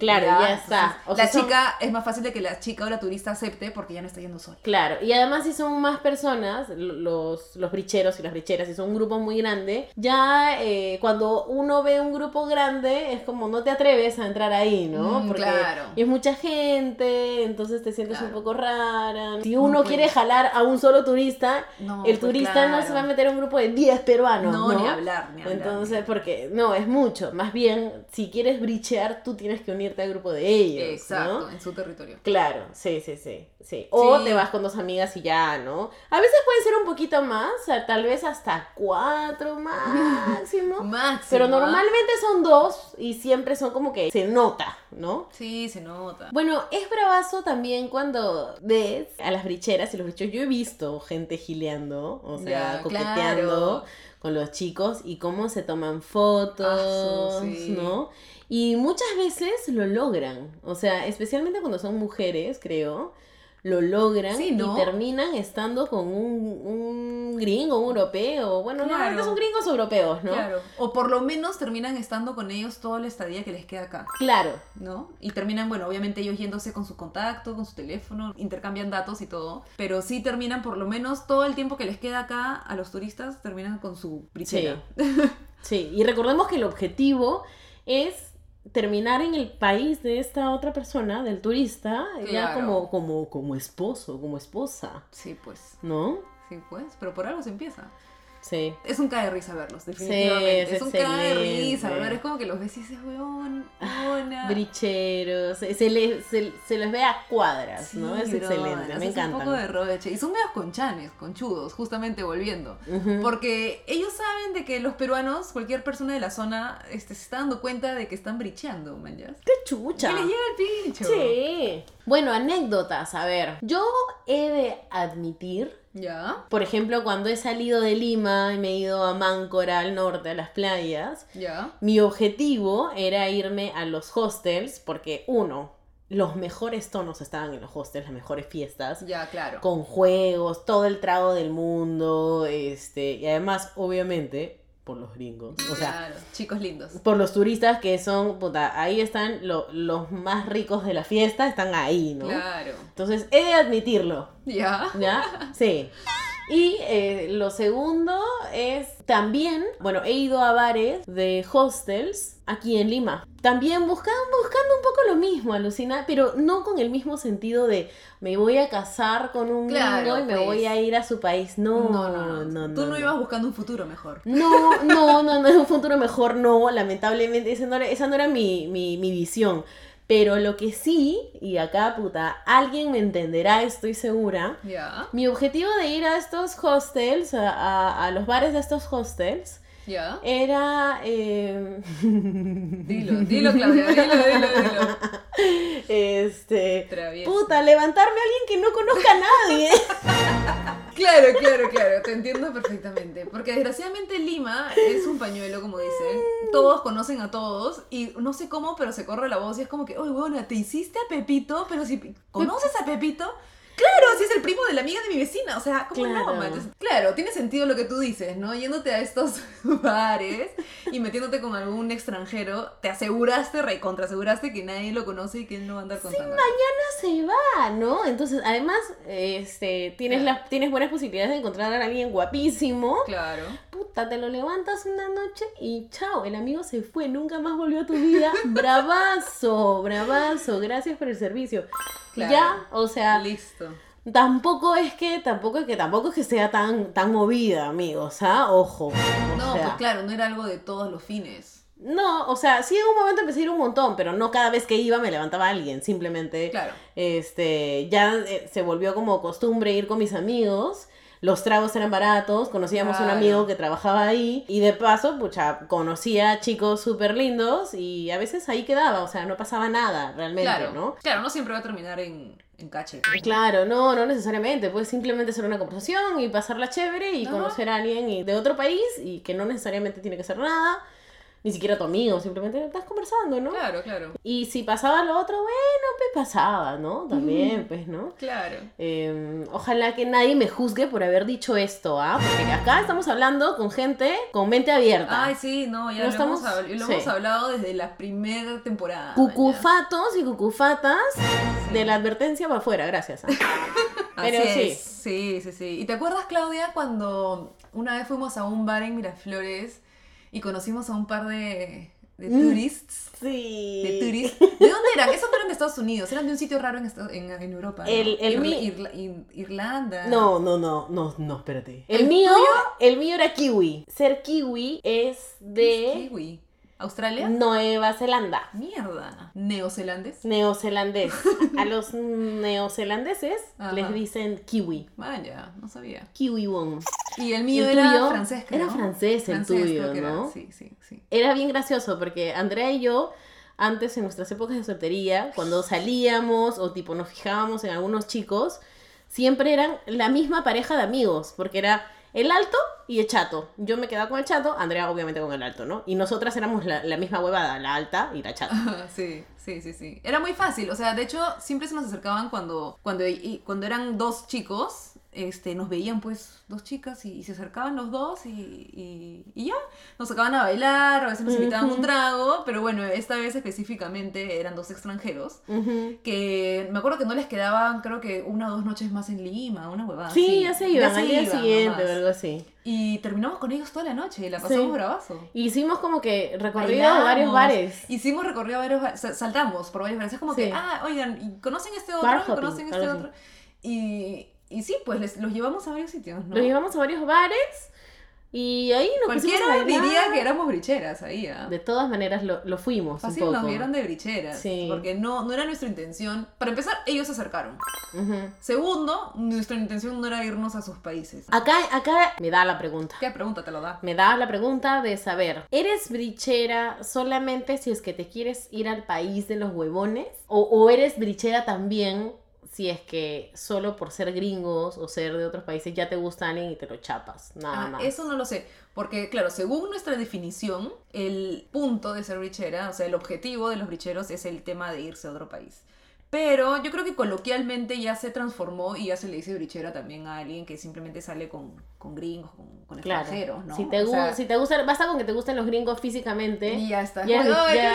Claro, ya, está. entonces, O la son- chica es más fácil de que la chica o la turista acepte porque ya no está yendo sola. Claro, y además si son más personas, lo- los, los bricheros y las bricheras, si son un grupo muy grande, ya eh, cuando uno ve un grupo grande es como no te atreves a entrar ahí, ¿no? Mm, Porque claro. es mucha gente, entonces te sientes un poco rara. Si No uno puedes. quiere jalar a un solo turista, No, el pues, turista no se va a meter a un grupo de 10 peruanos, No, ¿no? ni hablar, ni hablar. Entonces, porque no, es mucho. Más bien, si quieres brichear, tú tienes que unirte al grupo de ellos. Exacto, ¿no? en su territorio. Claro, sí, sí, sí, sí. O Sí. te vas con dos amigas y ya, ¿no? A veces pueden ser un poquito más, o sea, tal vez hasta cuatro máximo. Máximo. Pero ¿ah? normalmente son dos y siempre son como que se nota, ¿no? Sí, se nota. Bueno, es bravazo también cuando ves a las bricheras y los bricheros. Yo he visto gente gileando, o sea, Ya, coqueteando claro. con los chicos y cómo se toman fotos, Ah, sí. ¿no? Y muchas veces lo logran, o sea, especialmente cuando son mujeres, creo, lo logran Sí, ¿no? y terminan estando con un, un gringo, un europeo, bueno, Claro. normalmente son gringos europeos, ¿no? Claro. O por lo menos terminan estando con ellos toda la estadía que les queda acá. Claro, ¿no? Y terminan, bueno, obviamente ellos yéndose con su contacto, con su teléfono, intercambian datos y todo, pero sí terminan por lo menos todo el tiempo que les queda acá a los turistas, terminan con su brichera. Sí, y recordemos que el objetivo es terminar en el país de esta otra persona, del turista, ya como, como, como esposo, como esposa, Sí, pues, ¿no? sí, pues, pero por algo se empieza. Sí. Es un cae de risa verlos, definitivamente. es es un cae de risa, ¿verdad? Es como que los ves y dices, weón, buena. Bricheros, se, se le- se- se les ve a cuadras, ¿no? Es Sí, excelente, me haces Un poco de roche. Y son medios conchanes, conchudos, justamente volviendo. Porque ellos saben de que los peruanos, cualquier persona de la zona, este, se está dando cuenta de que están bricheando, man. ¡Qué chucha! Que les llega el pincho. Sí. Bueno, anécdotas, a ver. Yo he de admitir Ya, Por ejemplo, cuando he salido de Lima y me he ido a Máncora, al norte, a las playas, ya. mi objetivo era irme a los hostels porque, uno, los mejores tonos estaban en los hostels, las mejores fiestas. Ya, claro. Con juegos, todo el trago del mundo, este, y además, obviamente, por los gringos. O sea, Claro, chicos lindos. por los turistas que son, puta, ahí están lo- los más ricos de la fiesta, están ahí, ¿no? Claro. Entonces, he de admitirlo, Ya. ¿ya? Sí. Y eh, lo segundo es también, bueno, he ido a bares de hostels aquí en Lima. También buscando, buscando un poco lo mismo, alucina, pero no con el mismo sentido de me voy a casar con un Claro, gringo y me pues. voy a ir a su país. No, No, no, no. Tú no, no. ibas buscando un futuro mejor. No, no, no, no, un futuro mejor no, lamentablemente esa no era, esa no era mi, mi, mi visión. Pero lo que sí, y acá puta, alguien me entenderá, estoy segura. Ya. Mi objetivo de ir a estos hostels, a, a- a los bares de estos hostels, Ya. era... eh, Dilo, dilo, Claudia, dilo, dilo, dilo. este... Travieso. Puta, levantarme a alguien que no conozca a nadie. Claro, claro, claro, te entiendo perfectamente. Porque desgraciadamente Lima es un pañuelo, como dicen. Todos conocen a todos y no sé cómo, pero se corre la voz y es como que, oye, bueno, te hiciste a Pepito, pero si conoces a Pepito, claro, si es el primo de la amiga de mi vecina, o sea, ¿cómo Claro. no? Entonces, claro, tiene sentido lo que tú dices, ¿no? Yéndote a estos bares y metiéndote con algún extranjero, te aseguraste, recontra aseguraste que nadie lo conoce y que él no va a andar contando. se va, ¿no? Entonces, además, este, tienes, las, tienes buenas posibilidades de encontrar a alguien guapísimo. Claro. Puta, te lo levantas una noche y chao, el amigo se fue, nunca más volvió a tu vida. Bravazo, bravazo, gracias por el servicio. Claro. Ya, o sea, Listo. tampoco es que, tampoco es que, tampoco es que sea tan, tan movida, amigos, ¿ah? Ojo. O No, sea, pues claro, no era algo de todos los fines. No, o sea, sí en un momento empecé a ir un montón, pero no cada vez que iba me levantaba alguien, simplemente Claro. este, ya eh, se volvió como costumbre ir con mis amigos. Los tragos eran baratos, conocíamos a un Claro. amigo que trabajaba ahí y de paso, pucha, conocía chicos súper lindos y a veces ahí quedaba, o sea, no pasaba nada realmente, Claro, ¿no? claro, no siempre va a terminar en, en cache. Claro, no, no necesariamente, puedes simplemente hacer una conversación y pasarla chévere y Ajá. conocer a alguien y- de otro país y que no necesariamente tiene que ser nada, ni siquiera tu amigo, simplemente estás conversando, ¿no? Claro, claro. Y si pasaba lo otro, bueno, pues pasaba, ¿no? También, pues, ¿no? Claro. Eh, ojalá que nadie me juzgue por haber dicho esto, ¿ah? Porque acá estamos hablando con gente con mente abierta. Ay, sí, no, ya No lo, estamos- hemos, habl- lo sí. hemos hablado desde la primera temporada. Cucufatos y cucufatas de la advertencia para afuera, gracias. ¿ah? Así Pero sí. sí, sí, sí. ¿Y te acuerdas, Claudia, cuando una vez fuimos a un bar en Miraflores y conocimos a un par de, de Mm. turists? Sí. De. ¿De dónde eran? Esos no eran de Estados Unidos, eran de un sitio raro en, en, en Europa. ¿no? El- el mi- Irla- Ir- Irlanda. No, no, no, no, no, espérate. El, ¿El mío, tuyo? el mío era kiwi. Ser kiwi es ¿Qué de es Kiwi. ¿Australia? Nueva Zelanda. Mierda. ¿Neozelandes? Neozelandés. A los neozelandeses Ajá. les dicen kiwi. Vaya, no sabía. Kiwi won. Y el mío ¿El era tuyo? francés, creo. Era francés el Francés, tuyo, creo. ¿no? Sí, sí, sí. Era bien gracioso porque Andrea y yo, antes en nuestras épocas de soltería, cuando salíamos o tipo nos fijábamos en algunos chicos, siempre eran la misma pareja de amigos, porque era el alto y el chato. Yo me quedaba con el chato, Andrea obviamente con el alto, ¿no? Y nosotras éramos la, la misma huevada, la alta y la chata. Sí, sí, sí, sí. Era muy fácil. O sea, de hecho, siempre se nos acercaban cuando, cuando, y- cuando eran dos chicos. Este, nos veían pues dos chicas y, y se acercaban los dos y, y, y ya, nos sacaban a bailar, a veces nos invitaban Ujú. un trago, pero bueno, esta vez específicamente eran dos extranjeros Ujú. que me acuerdo que no les quedaban creo que una o dos noches más en Lima, una huevada. Sí, así. ya se iban, al día siguiente o algo así. Y terminamos con ellos toda la noche y la pasamos Sí. bravazo. Hicimos como que recorrido a varios Bailamos, bares. Hicimos recorrido a varios bares, saltamos por varios bares. Es como que, Sí. ah, oigan, ¿y ¿conocen este otro? Bar ¿Y ¿Conocen este otro? Y, y sí, pues les, los llevamos a varios sitios, ¿no? Los llevamos a varios bares y ahí nos Cualquiera diría que éramos bricheras ahí, ¿ah? De todas maneras lo, lo fuimos Fácil un poco. nos vieron de bricheras. Sí. Porque no, no era nuestra intención. Para empezar, ellos se acercaron. Ujú. Segundo, nuestra intención no era irnos a sus países. Acá, acá me da la pregunta. ¿Qué pregunta te lo da? Me da la pregunta de saber, ¿eres brichera solamente si es que te quieres ir al país de los huevones? ¿O, o eres brichera también si es que solo por ser gringos o ser de otros países ya te gusta alguien y te lo chapas? Nada Ah, más. eso no lo sé. Porque, claro, según nuestra definición, el punto de ser brichera, o sea, el objetivo de los bricheros es el tema de irse a otro país. Pero yo creo que coloquialmente ya se transformó y ya se le dice brichera también a alguien que simplemente sale con, con gringos, con, con Claro. extranjeros, ¿no? Si te, O sea, si te gusta, basta con que te gusten los gringos físicamente. y ya está. ya es Como, bri- "Ay, qué ya,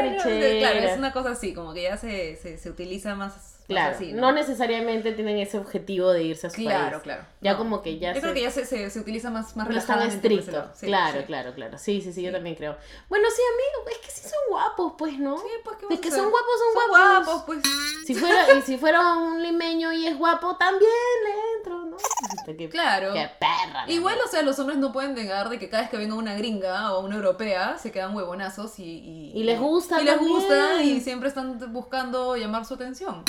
brichera". brichera. Claro, es una cosa así, como que ya se, se, se utiliza más Claro, así, no necesariamente tienen ese objetivo de irse a su Claro, país. claro. Ya No. como que ya Yo se- creo que ya se, se, se utiliza más, más no es relajadamente estricto. Sí, claro, sí. claro, claro. Sí, sí, sí, yo también creo. Bueno, sí, amigo, es que sí son guapos, pues, ¿no? Sí, pues, ¿qué a que son guapos, son, Son guapos. guapos, pues. Si fuera, y si fuera un limeño y es guapo, también le entro, ¿no? Qué, Claro. qué perra. Igual, o sea, los hombres no pueden negar de que cada vez que venga una gringa o una europea se quedan huevonazos y... Y, Y les gusta Y les también. gusta y siempre están buscando llamar su atención.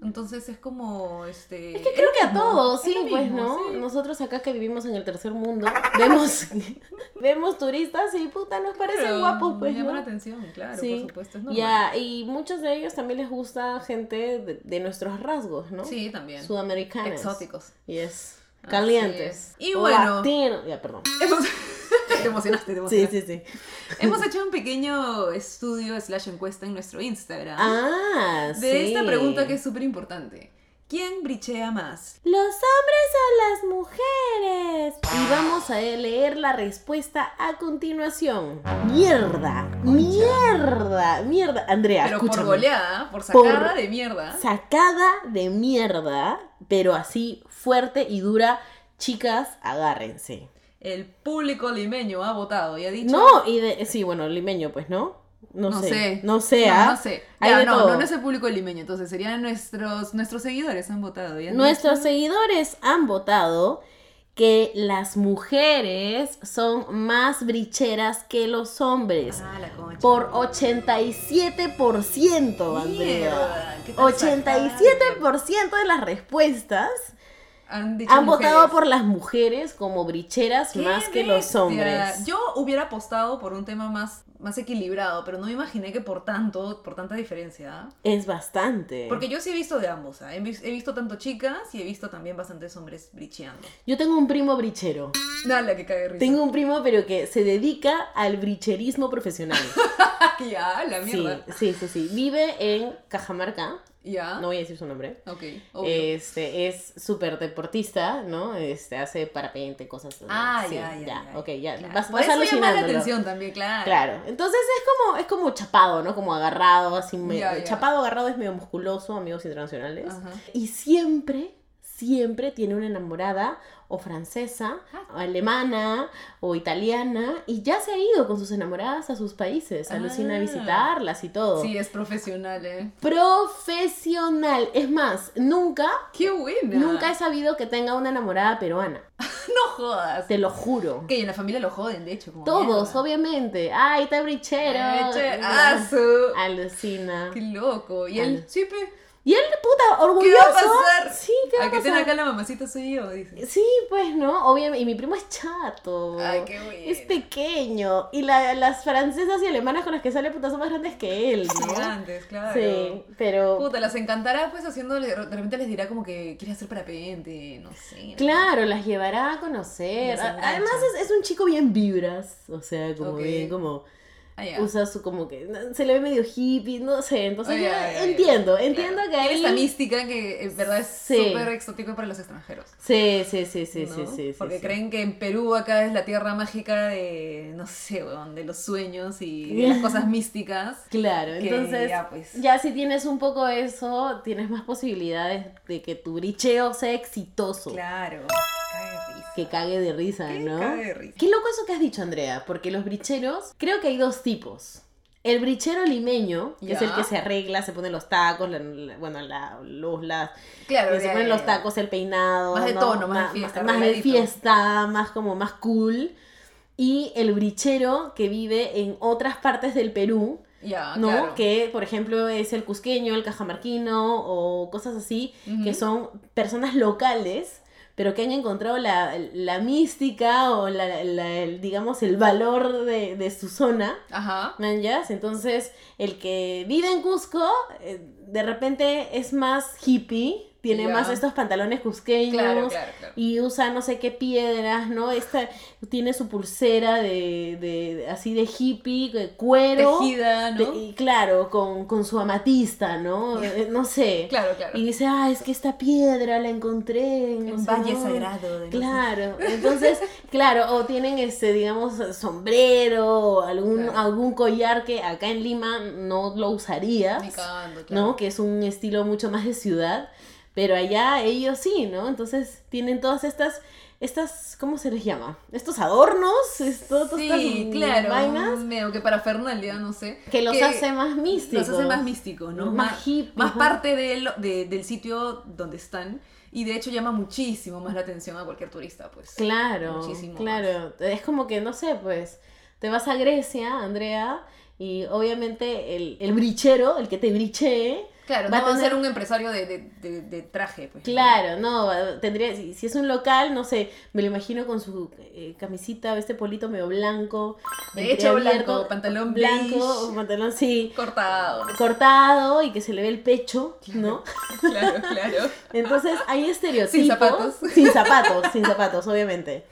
Entonces es como, este... Es que creo que a mismo, todos, es sí, pues, mismo, ¿no? sí. Nosotros acá que vivimos en el tercer mundo, vemos, vemos turistas y puta, nos parecen Claro, guapos, pues, llama la ¿no? atención, claro, Sí. por supuesto, es normal. Ya, y muchos de ellos también les gusta gente de, de nuestros rasgos, ¿no? Sí, también. Sudamericanos. Exóticos. Yes. Calientes. es. Y bueno. Latinos. Ya, perdón. Hemos... te emocionaste, te Sí, emocionaste. sí, sí. Hemos hecho un pequeño estudio slash encuesta en nuestro Instagram Ah, de sí. esta pregunta que es súper importante. ¿Quién brichea más? Los hombres o las mujeres. Y vamos a leer la respuesta a continuación. Mierda, mierda, mierda. Andrea, Pero por goleada, por sacada Por- de mierda. Sacada de mierda, pero así fuerte y dura. Chicas, agárrense. El público limeño ha votado y ha dicho... No, y de, sí, bueno, limeño, pues, ¿no? No, No sé. sé. No sé, No, ¿ah? no sé. Hay Ya, de no, todo. no, es el público limeño, entonces serían nuestros, nuestros seguidores han votado. y han Nuestros seguidores han votado que las mujeres son más bricheras que los hombres. Ah, la concha. Por 87%, Andrea. Mierda, ¿qué tal 87% de las respuestas Han, dicho han votado por las mujeres como bricheras ¡Qué más que los hombres. Yo hubiera apostado por un tema más, más equilibrado, pero no me imaginé que por tanto, por tanta diferencia. Es bastante. Porque yo sí he visto de ambos, he, vis- he visto tanto chicas y he visto también bastantes hombres bricheando. Yo tengo un primo brichero. Dale, que de risa. Tengo un primo, pero que se dedica al bricherismo profesional. ya, la Sí, mierda. sí, sí, sí. Vive en Cajamarca. Ya. No voy a decir su nombre. Ok, obvio. Este es súper deportista, ¿no? Este hace parapente, cosas así. ah, Sí, ya, ya, ya. Ok, ya. Claro. Vas, Por vas eso llama la atención también, claro. Claro. Entonces es como, es como chapado, ¿no? Como agarrado, así medio. Ya, ya. Chapado, agarrado es medio musculoso, amigos internacionales. Ajá. Y siempre, siempre tiene una enamorada o francesa, o alemana o italiana y ya se ha ido con sus enamoradas a sus países, alucina a Ah. visitarlas y todo. Sí, es profesional, ¿eh? Profesional. Es más, nunca, ¡Qué buena! nunca he sabido que tenga una enamorada peruana. No jodas. Te lo juro. Que en la familia lo joden, de hecho. Como Todos, mierda. obviamente. Ay, está brichero. Che, ah, Alucina. Qué loco. Y él, pe. Y él, puta, orgulloso. ¿Qué va a pasar? Sí, ¿qué va A a que pasar? acá la mamacita soy yo, dice. Sí, pues, ¿no? Obviamente. Y mi primo es chato. Ay, qué bueno. Es pequeño. Y la- las francesas y alemanas con las que sale, puta, son más grandes que él, ¿no? Gigantes, claro. Sí, pero... Puta, las encantará pues haciéndole, de repente les dirá como que quiere hacer parapente, no sé. ¿no? Claro, las llevará a conocer. Además es, es un chico bien vibras, o sea, como Ok. bien, como Ah, ya. usa su como que se le ve medio hippie, no sé, entonces ya. entiendo, entiendo que ahí esta mística que en verdad es Sí. súper exótico para los extranjeros. Sí, sí, sí, sí, ¿no? sí, sí, sí, Porque sí. creen que en Perú acá es la tierra mágica de, no sé, weón, de los sueños y de las cosas místicas. Claro, entonces ya, pues. ya si tienes un poco eso, tienes más posibilidades de que tu bricheo sea exitoso. Claro. De. Que cague de risa, Que ¿no? cague de risa. Qué loco eso que has dicho, Andrea, porque los bricheros, creo que hay dos tipos. El brichero limeño, que es el que se arregla, se pone los tacos, la- la- bueno, la luz, las, Claro, se ponen los tacos, el peinado. Más de ¿no? tono, más de Ma- fiesta, Más de fiesta, más como más cool. Y el brichero que vive en otras partes del Perú, ¿no? Claro. Que, por ejemplo, es el cusqueño, el cajamarquino o cosas así, que son personas locales, pero que han encontrado la, la mística o, la, la- el, digamos, el valor de, de su zona. Ajá. ¿Man, yas? Entonces, el que vive en Cusco, eh, de repente es más hippie, tiene más estos pantalones cusqueños. Claro, claro, claro. Y usa no sé qué piedras, ¿no? Esta tiene su pulsera de, de- así de hippie, de cuero. Tejida, ¿no? de- y claro, con, con su amatista, ¿no? Eh, No sé. Claro, claro. Y dice, ah, es que esta piedra la encontré en Un valle monte". sagrado. de Claro, entonces, claro, o tienen este, digamos, sombrero, o algún, algún collar que acá en Lima no lo usarías, cagando, claro. ¿no? Que es un estilo mucho más de ciudad, pero allá ellos sí, ¿no? Entonces tienen todas estas, estas, ¿cómo se les llama? Estos adornos, esto, todas Sí, estas claro. vainas Medio que para Fernalia, no sé. que los hace más místicos. Los hace más místicos, ¿no? Más Más, hippies, más ¿no? parte del, de- del sitio donde están. Y de hecho llama muchísimo más la atención a cualquier turista, pues. Claro, Muchísimo claro. Es como que, no sé, pues, te vas a Grecia, Andrea, y obviamente el, el brichero, el que te brichee, Claro, Va no a va a tener- ser un empresario de, de, de- de traje, pues. claro, no, tendría, si, si es un local, no sé, me lo imagino con su eh, camisita, este polito medio blanco, De hecho, blanco, pantalón blanco, beige. pantalón, sí, Cortado. cortado y que se le ve el pecho, ¿no? Claro, claro. Entonces hay estereotipos. Sin zapatos. Sin zapatos, sin zapatos, obviamente.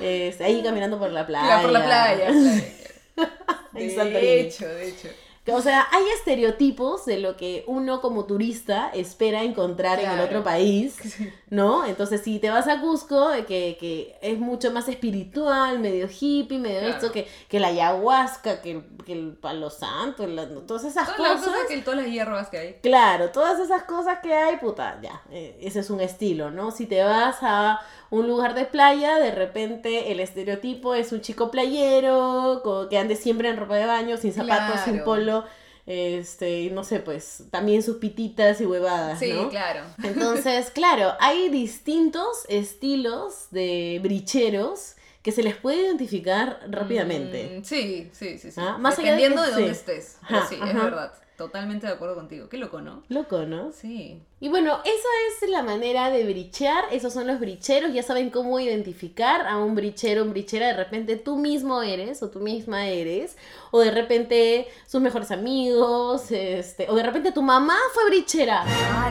Este, ahí caminando por la playa. Claro, por la playa. Santorini. De hecho, de hecho. O sea, hay estereotipos de lo que uno como turista espera encontrar en el otro país, ¿no? Entonces, si te vas a Cusco, eh, que, que es mucho más espiritual, medio hippie, medio Claro. esto, que, que la ayahuasca, que, el- que el palo santo, la- todas esas Todas las cosas. cosas que todas las hierbas que hay. Claro, todas esas cosas que hay, puta, ya, eh, ese es un estilo, ¿no? Si te vas a un lugar de playa, de repente el estereotipo es un chico playero, que ande siempre en ropa de baño, sin zapatos, sin polo, este, no sé, pues también sus pititas y huevadas, Sí, ¿no? claro. Entonces, claro, hay distintos estilos de bricheros que se les puede identificar rápidamente. Mm, sí, sí, sí. sí. Ah, más allá de Dependiendo de, que- dónde sí. estés. Ajá, sí, es verdad. Totalmente de acuerdo contigo. Qué loco, ¿no? Loco, ¿no? Sí. Y bueno, esa es la manera de brichear, esos son los bricheros, ya saben cómo identificar a un brichero, un brichera, de repente tú mismo eres o tú misma eres, o de repente sus mejores amigos, este, o de repente tu mamá fue brichera.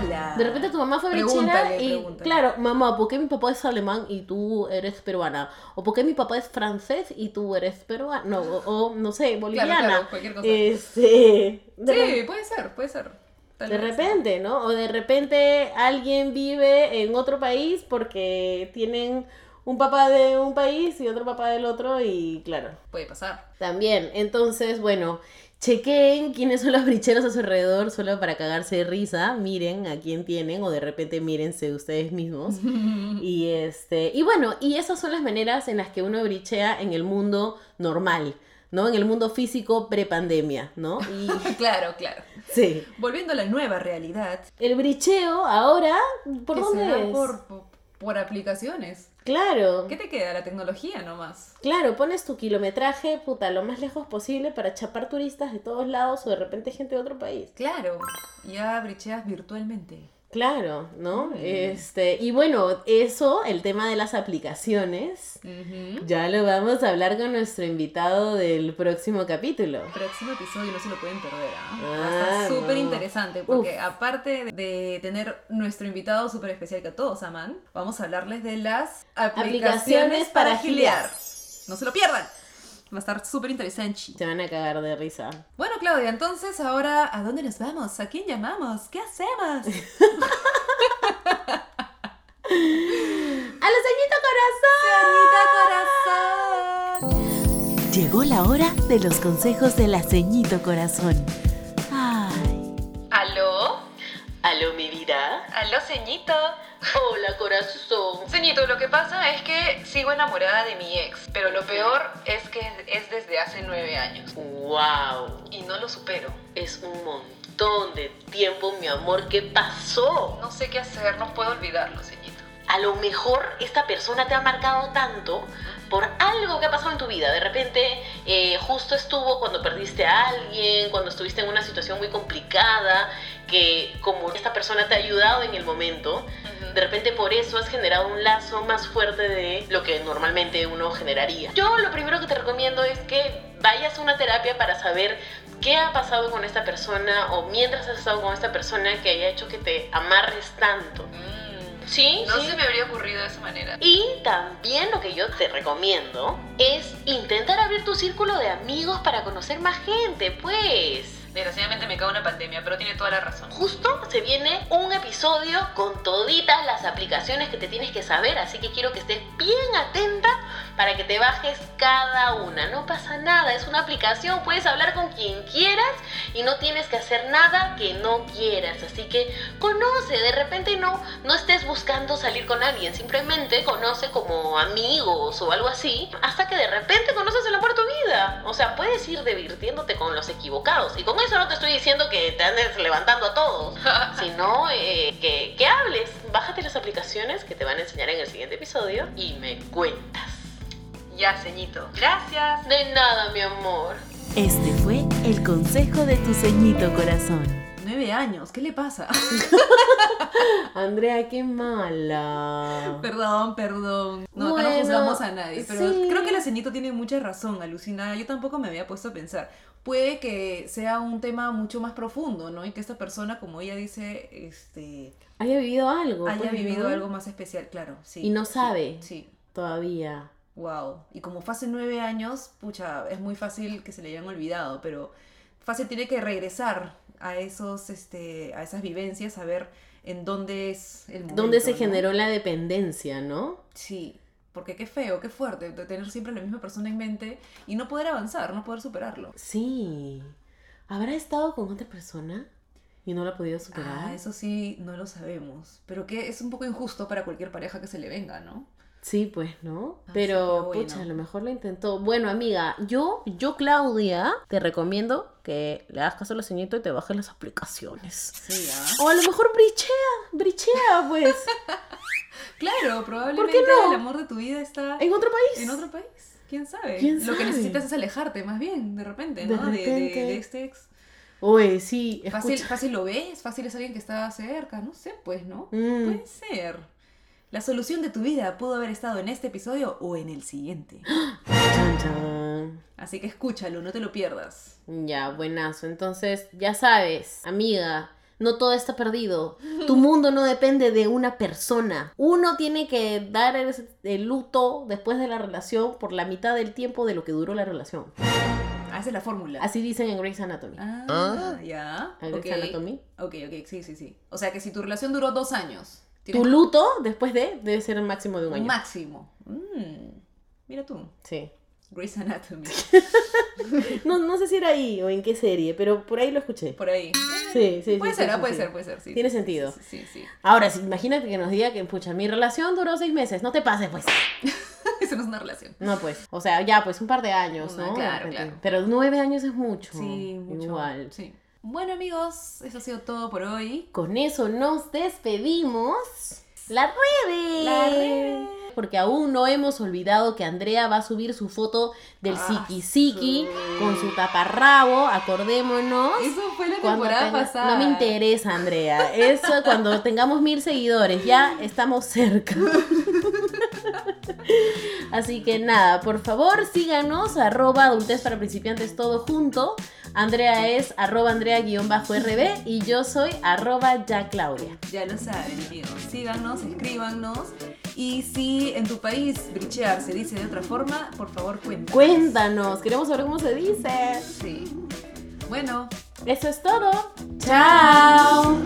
De repente tu mamá fue Pregúntale, y pregúntale. claro, mamá, ¿por qué mi papá es alemán y tú eres peruana? ¿O por qué mi papá es francés y tú eres peruana? No, o, o, no sé, boliviana. claro, cualquier cosa. Este, Sí, puede ser, puede ser. Tal de repente, ¿no? O de repente alguien vive en otro país porque tienen un papá de un país y otro papá del otro y claro, Puede pasar. también. Entonces, bueno, chequeen quiénes son los bricheros a su alrededor solo para cagarse de risa, miren a quién tienen o de repente mírense ustedes mismos. Y este, y bueno, y esas son las maneras en las que uno brichea en el mundo normal, ¿no? En el mundo físico prepandemia, ¿no? Y claro, claro. sí. Volviendo a la nueva realidad. El bricheo ahora, ¿por que dónde es? Por, por, por aplicaciones. Claro. ¿Qué te queda? La tecnología nomás. Claro, pones tu kilometraje, puta, lo más lejos posible para chapar turistas de todos lados o de repente gente de otro país. Claro. Ya bricheas virtualmente. Claro, ¿no? Mm. Este, y bueno, eso, el tema de las aplicaciones, ya lo vamos a hablar con nuestro invitado del próximo capítulo. Próximo episodio no se lo pueden perder. ¿ah? A Ah, súper no. interesante porque aparte de tener nuestro invitado súper especial que todos aman, vamos a hablarles de las aplicaciones, Aplicaciones para para gilear. No se lo pierdan. Va a estar súper interesante. Se van a cagar de risa. Bueno, Claudia, entonces ahora, ¿a dónde nos vamos? ¿A quién llamamos? ¿Qué hacemos? ¡A los ceñito corazón! Señorita corazón. Llegó la hora de los consejos del aceñito corazón. Ay, ¿Aló? Aló, mi vida. ¿Aló, ceñito? Hola, corazón. Ceñito, lo que pasa es que sigo enamorada de mi ex, pero lo peor es que es desde hace nueve años ¡Wow! y no lo supero. Es un montón de tiempo, mi amor. ¿Qué pasó? No sé qué hacer, no puedo olvidarlo, ceñito. A lo mejor esta persona te ha marcado tanto por algo que ha pasado en tu vida. De repente, eh, justo estuvo cuando perdiste a alguien, cuando estuviste en una situación muy complicada, que como esta persona te ha ayudado en el momento, de repente por eso has generado un lazo más fuerte de lo que normalmente uno generaría. Yo lo primero que te recomiendo es que vayas a una terapia para saber ¿Qué ha pasado con esta persona o mientras has estado con esta persona que haya hecho que te amarres tanto? Mm, Sí, No sí. se me habría ocurrido de esa manera. Y también lo que yo te recomiendo es intentar abrir tu círculo de amigos para conocer más gente, pues. Desgraciadamente me cae una pandemia, pero tiene toda la razón. Justo se viene un episodio con toditas las aplicaciones que te tienes que saber, así que quiero que estés bien atenta para que te bajes cada una. No pasa nada, es una aplicación, puedes hablar con quien quieras y no tienes que hacer nada que no quieras. Así que conoce, de repente no, no estés buscando salir con alguien, simplemente conoce como amigos o algo así, hasta que de repente conoces el amor de tu vida. O sea, puedes ir divirtiéndote con los equivocados. Y con eso no te estoy diciendo que te andes levantando a todos, sino eh, que, que hables. Bájate las aplicaciones que te van a enseñar en el siguiente episodio y me cuentas. Ya, ceñito. Gracias. De nada, mi amor. Este fue el consejo de tu ceñito corazón. Nueve años, ¿qué le pasa? Andrea, qué mala. Perdón, perdón. No, acá no Bueno, juzgamos a nadie. Pero sí. creo que la ceñito tiene mucha razón, alucinada. Yo tampoco me había puesto a pensar. Puede que sea un tema mucho más profundo, ¿no? Y que esta persona, como ella dice, este, Haya vivido algo. haya pues, vivido algo más especial, claro. Sí, Y no sí, sabe. Sí. Todavía. Wow. Y como fue hace nueve años, pucha, es muy fácil que se le hayan olvidado, pero fácil tiene que regresar a esos, este, a esas vivencias, a ver en dónde es el momento. Donde se ¿no? generó la dependencia, ¿no? Sí, porque qué feo, qué fuerte, de tener siempre la misma persona en mente y no poder avanzar, no poder superarlo. Sí. ¿Habrá estado con otra persona y no la ha podido superar? Ah, eso sí, no lo sabemos. Pero que es un poco injusto para cualquier pareja que se le venga, ¿no? Sí, pues, ¿no? Así Pero, bueno. pucha, a lo mejor lo intentó. Bueno, amiga, yo, yo, Claudia, te recomiendo que le hagas caso a la señorita y te bajes las aplicaciones. Sí, ¿ah? O a lo mejor brichea, brichea, pues, Claro, probablemente no? el amor de tu vida está en otro país. en otro país. ¿Quién sabe? ¿Quién Lo que necesitas es alejarte, más bien, de repente, De ¿no? De, de- de este ex. Oye, sí, Fácil, fácil lo ves, fácil es alguien que está cerca, no sé, pues, ¿no? Mm. Puede ser. La solución de tu vida pudo haber estado en este episodio o en el siguiente. Así que escúchalo, no te lo pierdas. Ya, buenazo. Entonces, ya sabes, amiga, no todo está perdido. Tu mundo no depende de una persona. Uno tiene que dar el, el luto después de la relación por la mitad del tiempo de lo que duró la relación. Ah, esa es la fórmula. Así dicen en Grey's Anatomy. Ah, ya. ¿En. Grey's Anatomy? Ok, ok, sí, sí, sí. O sea que si tu relación duró dos años, Tu luto después de debe ser el máximo de un año. máximo. Mm, Mira tú, Sí. Grey's Anatomy. No, no sé si era ahí o en qué serie, pero por ahí lo escuché. Por ahí. Sí, sí, Puede sí, ser, sí, ah, sí, puede sí. ser, puede ser, sí. Tiene sí, sentido. Sí, sí, sí. Ahora, sí, imagínate que nos diga que, pucha, mi relación duró seis meses. No te pases, pues. Eso no es una relación. No, pues. O sea, ya, pues un par de años, ¿no? claro, claro. Pero nueve años es mucho. Sí, mucho. Igual. Sí. Bueno, amigos, eso ha sido todo por hoy. Con eso nos despedimos. La red. La red. Porque aún no hemos olvidado que Andrea va a subir su foto del Ah, Siki Siki sí. con su taparrabo. Acordémonos. Eso fue la temporada tenga- pasada. No me interesa, Andrea. Eso cuando tengamos mil seguidores. Ya estamos cerca. Así que nada, por favor síganos, arroba adultez para principiantes todo junto. Andrea es arroba Andrea-RB y yo soy arroba ya Claudia. Ya lo saben, amigos. Síganos, escríbanos. Y si en tu país brichear se dice de otra forma, por favor cuéntanos. Cuéntanos, queremos saber cómo se dice. Sí. Bueno, Eso es todo. Chao.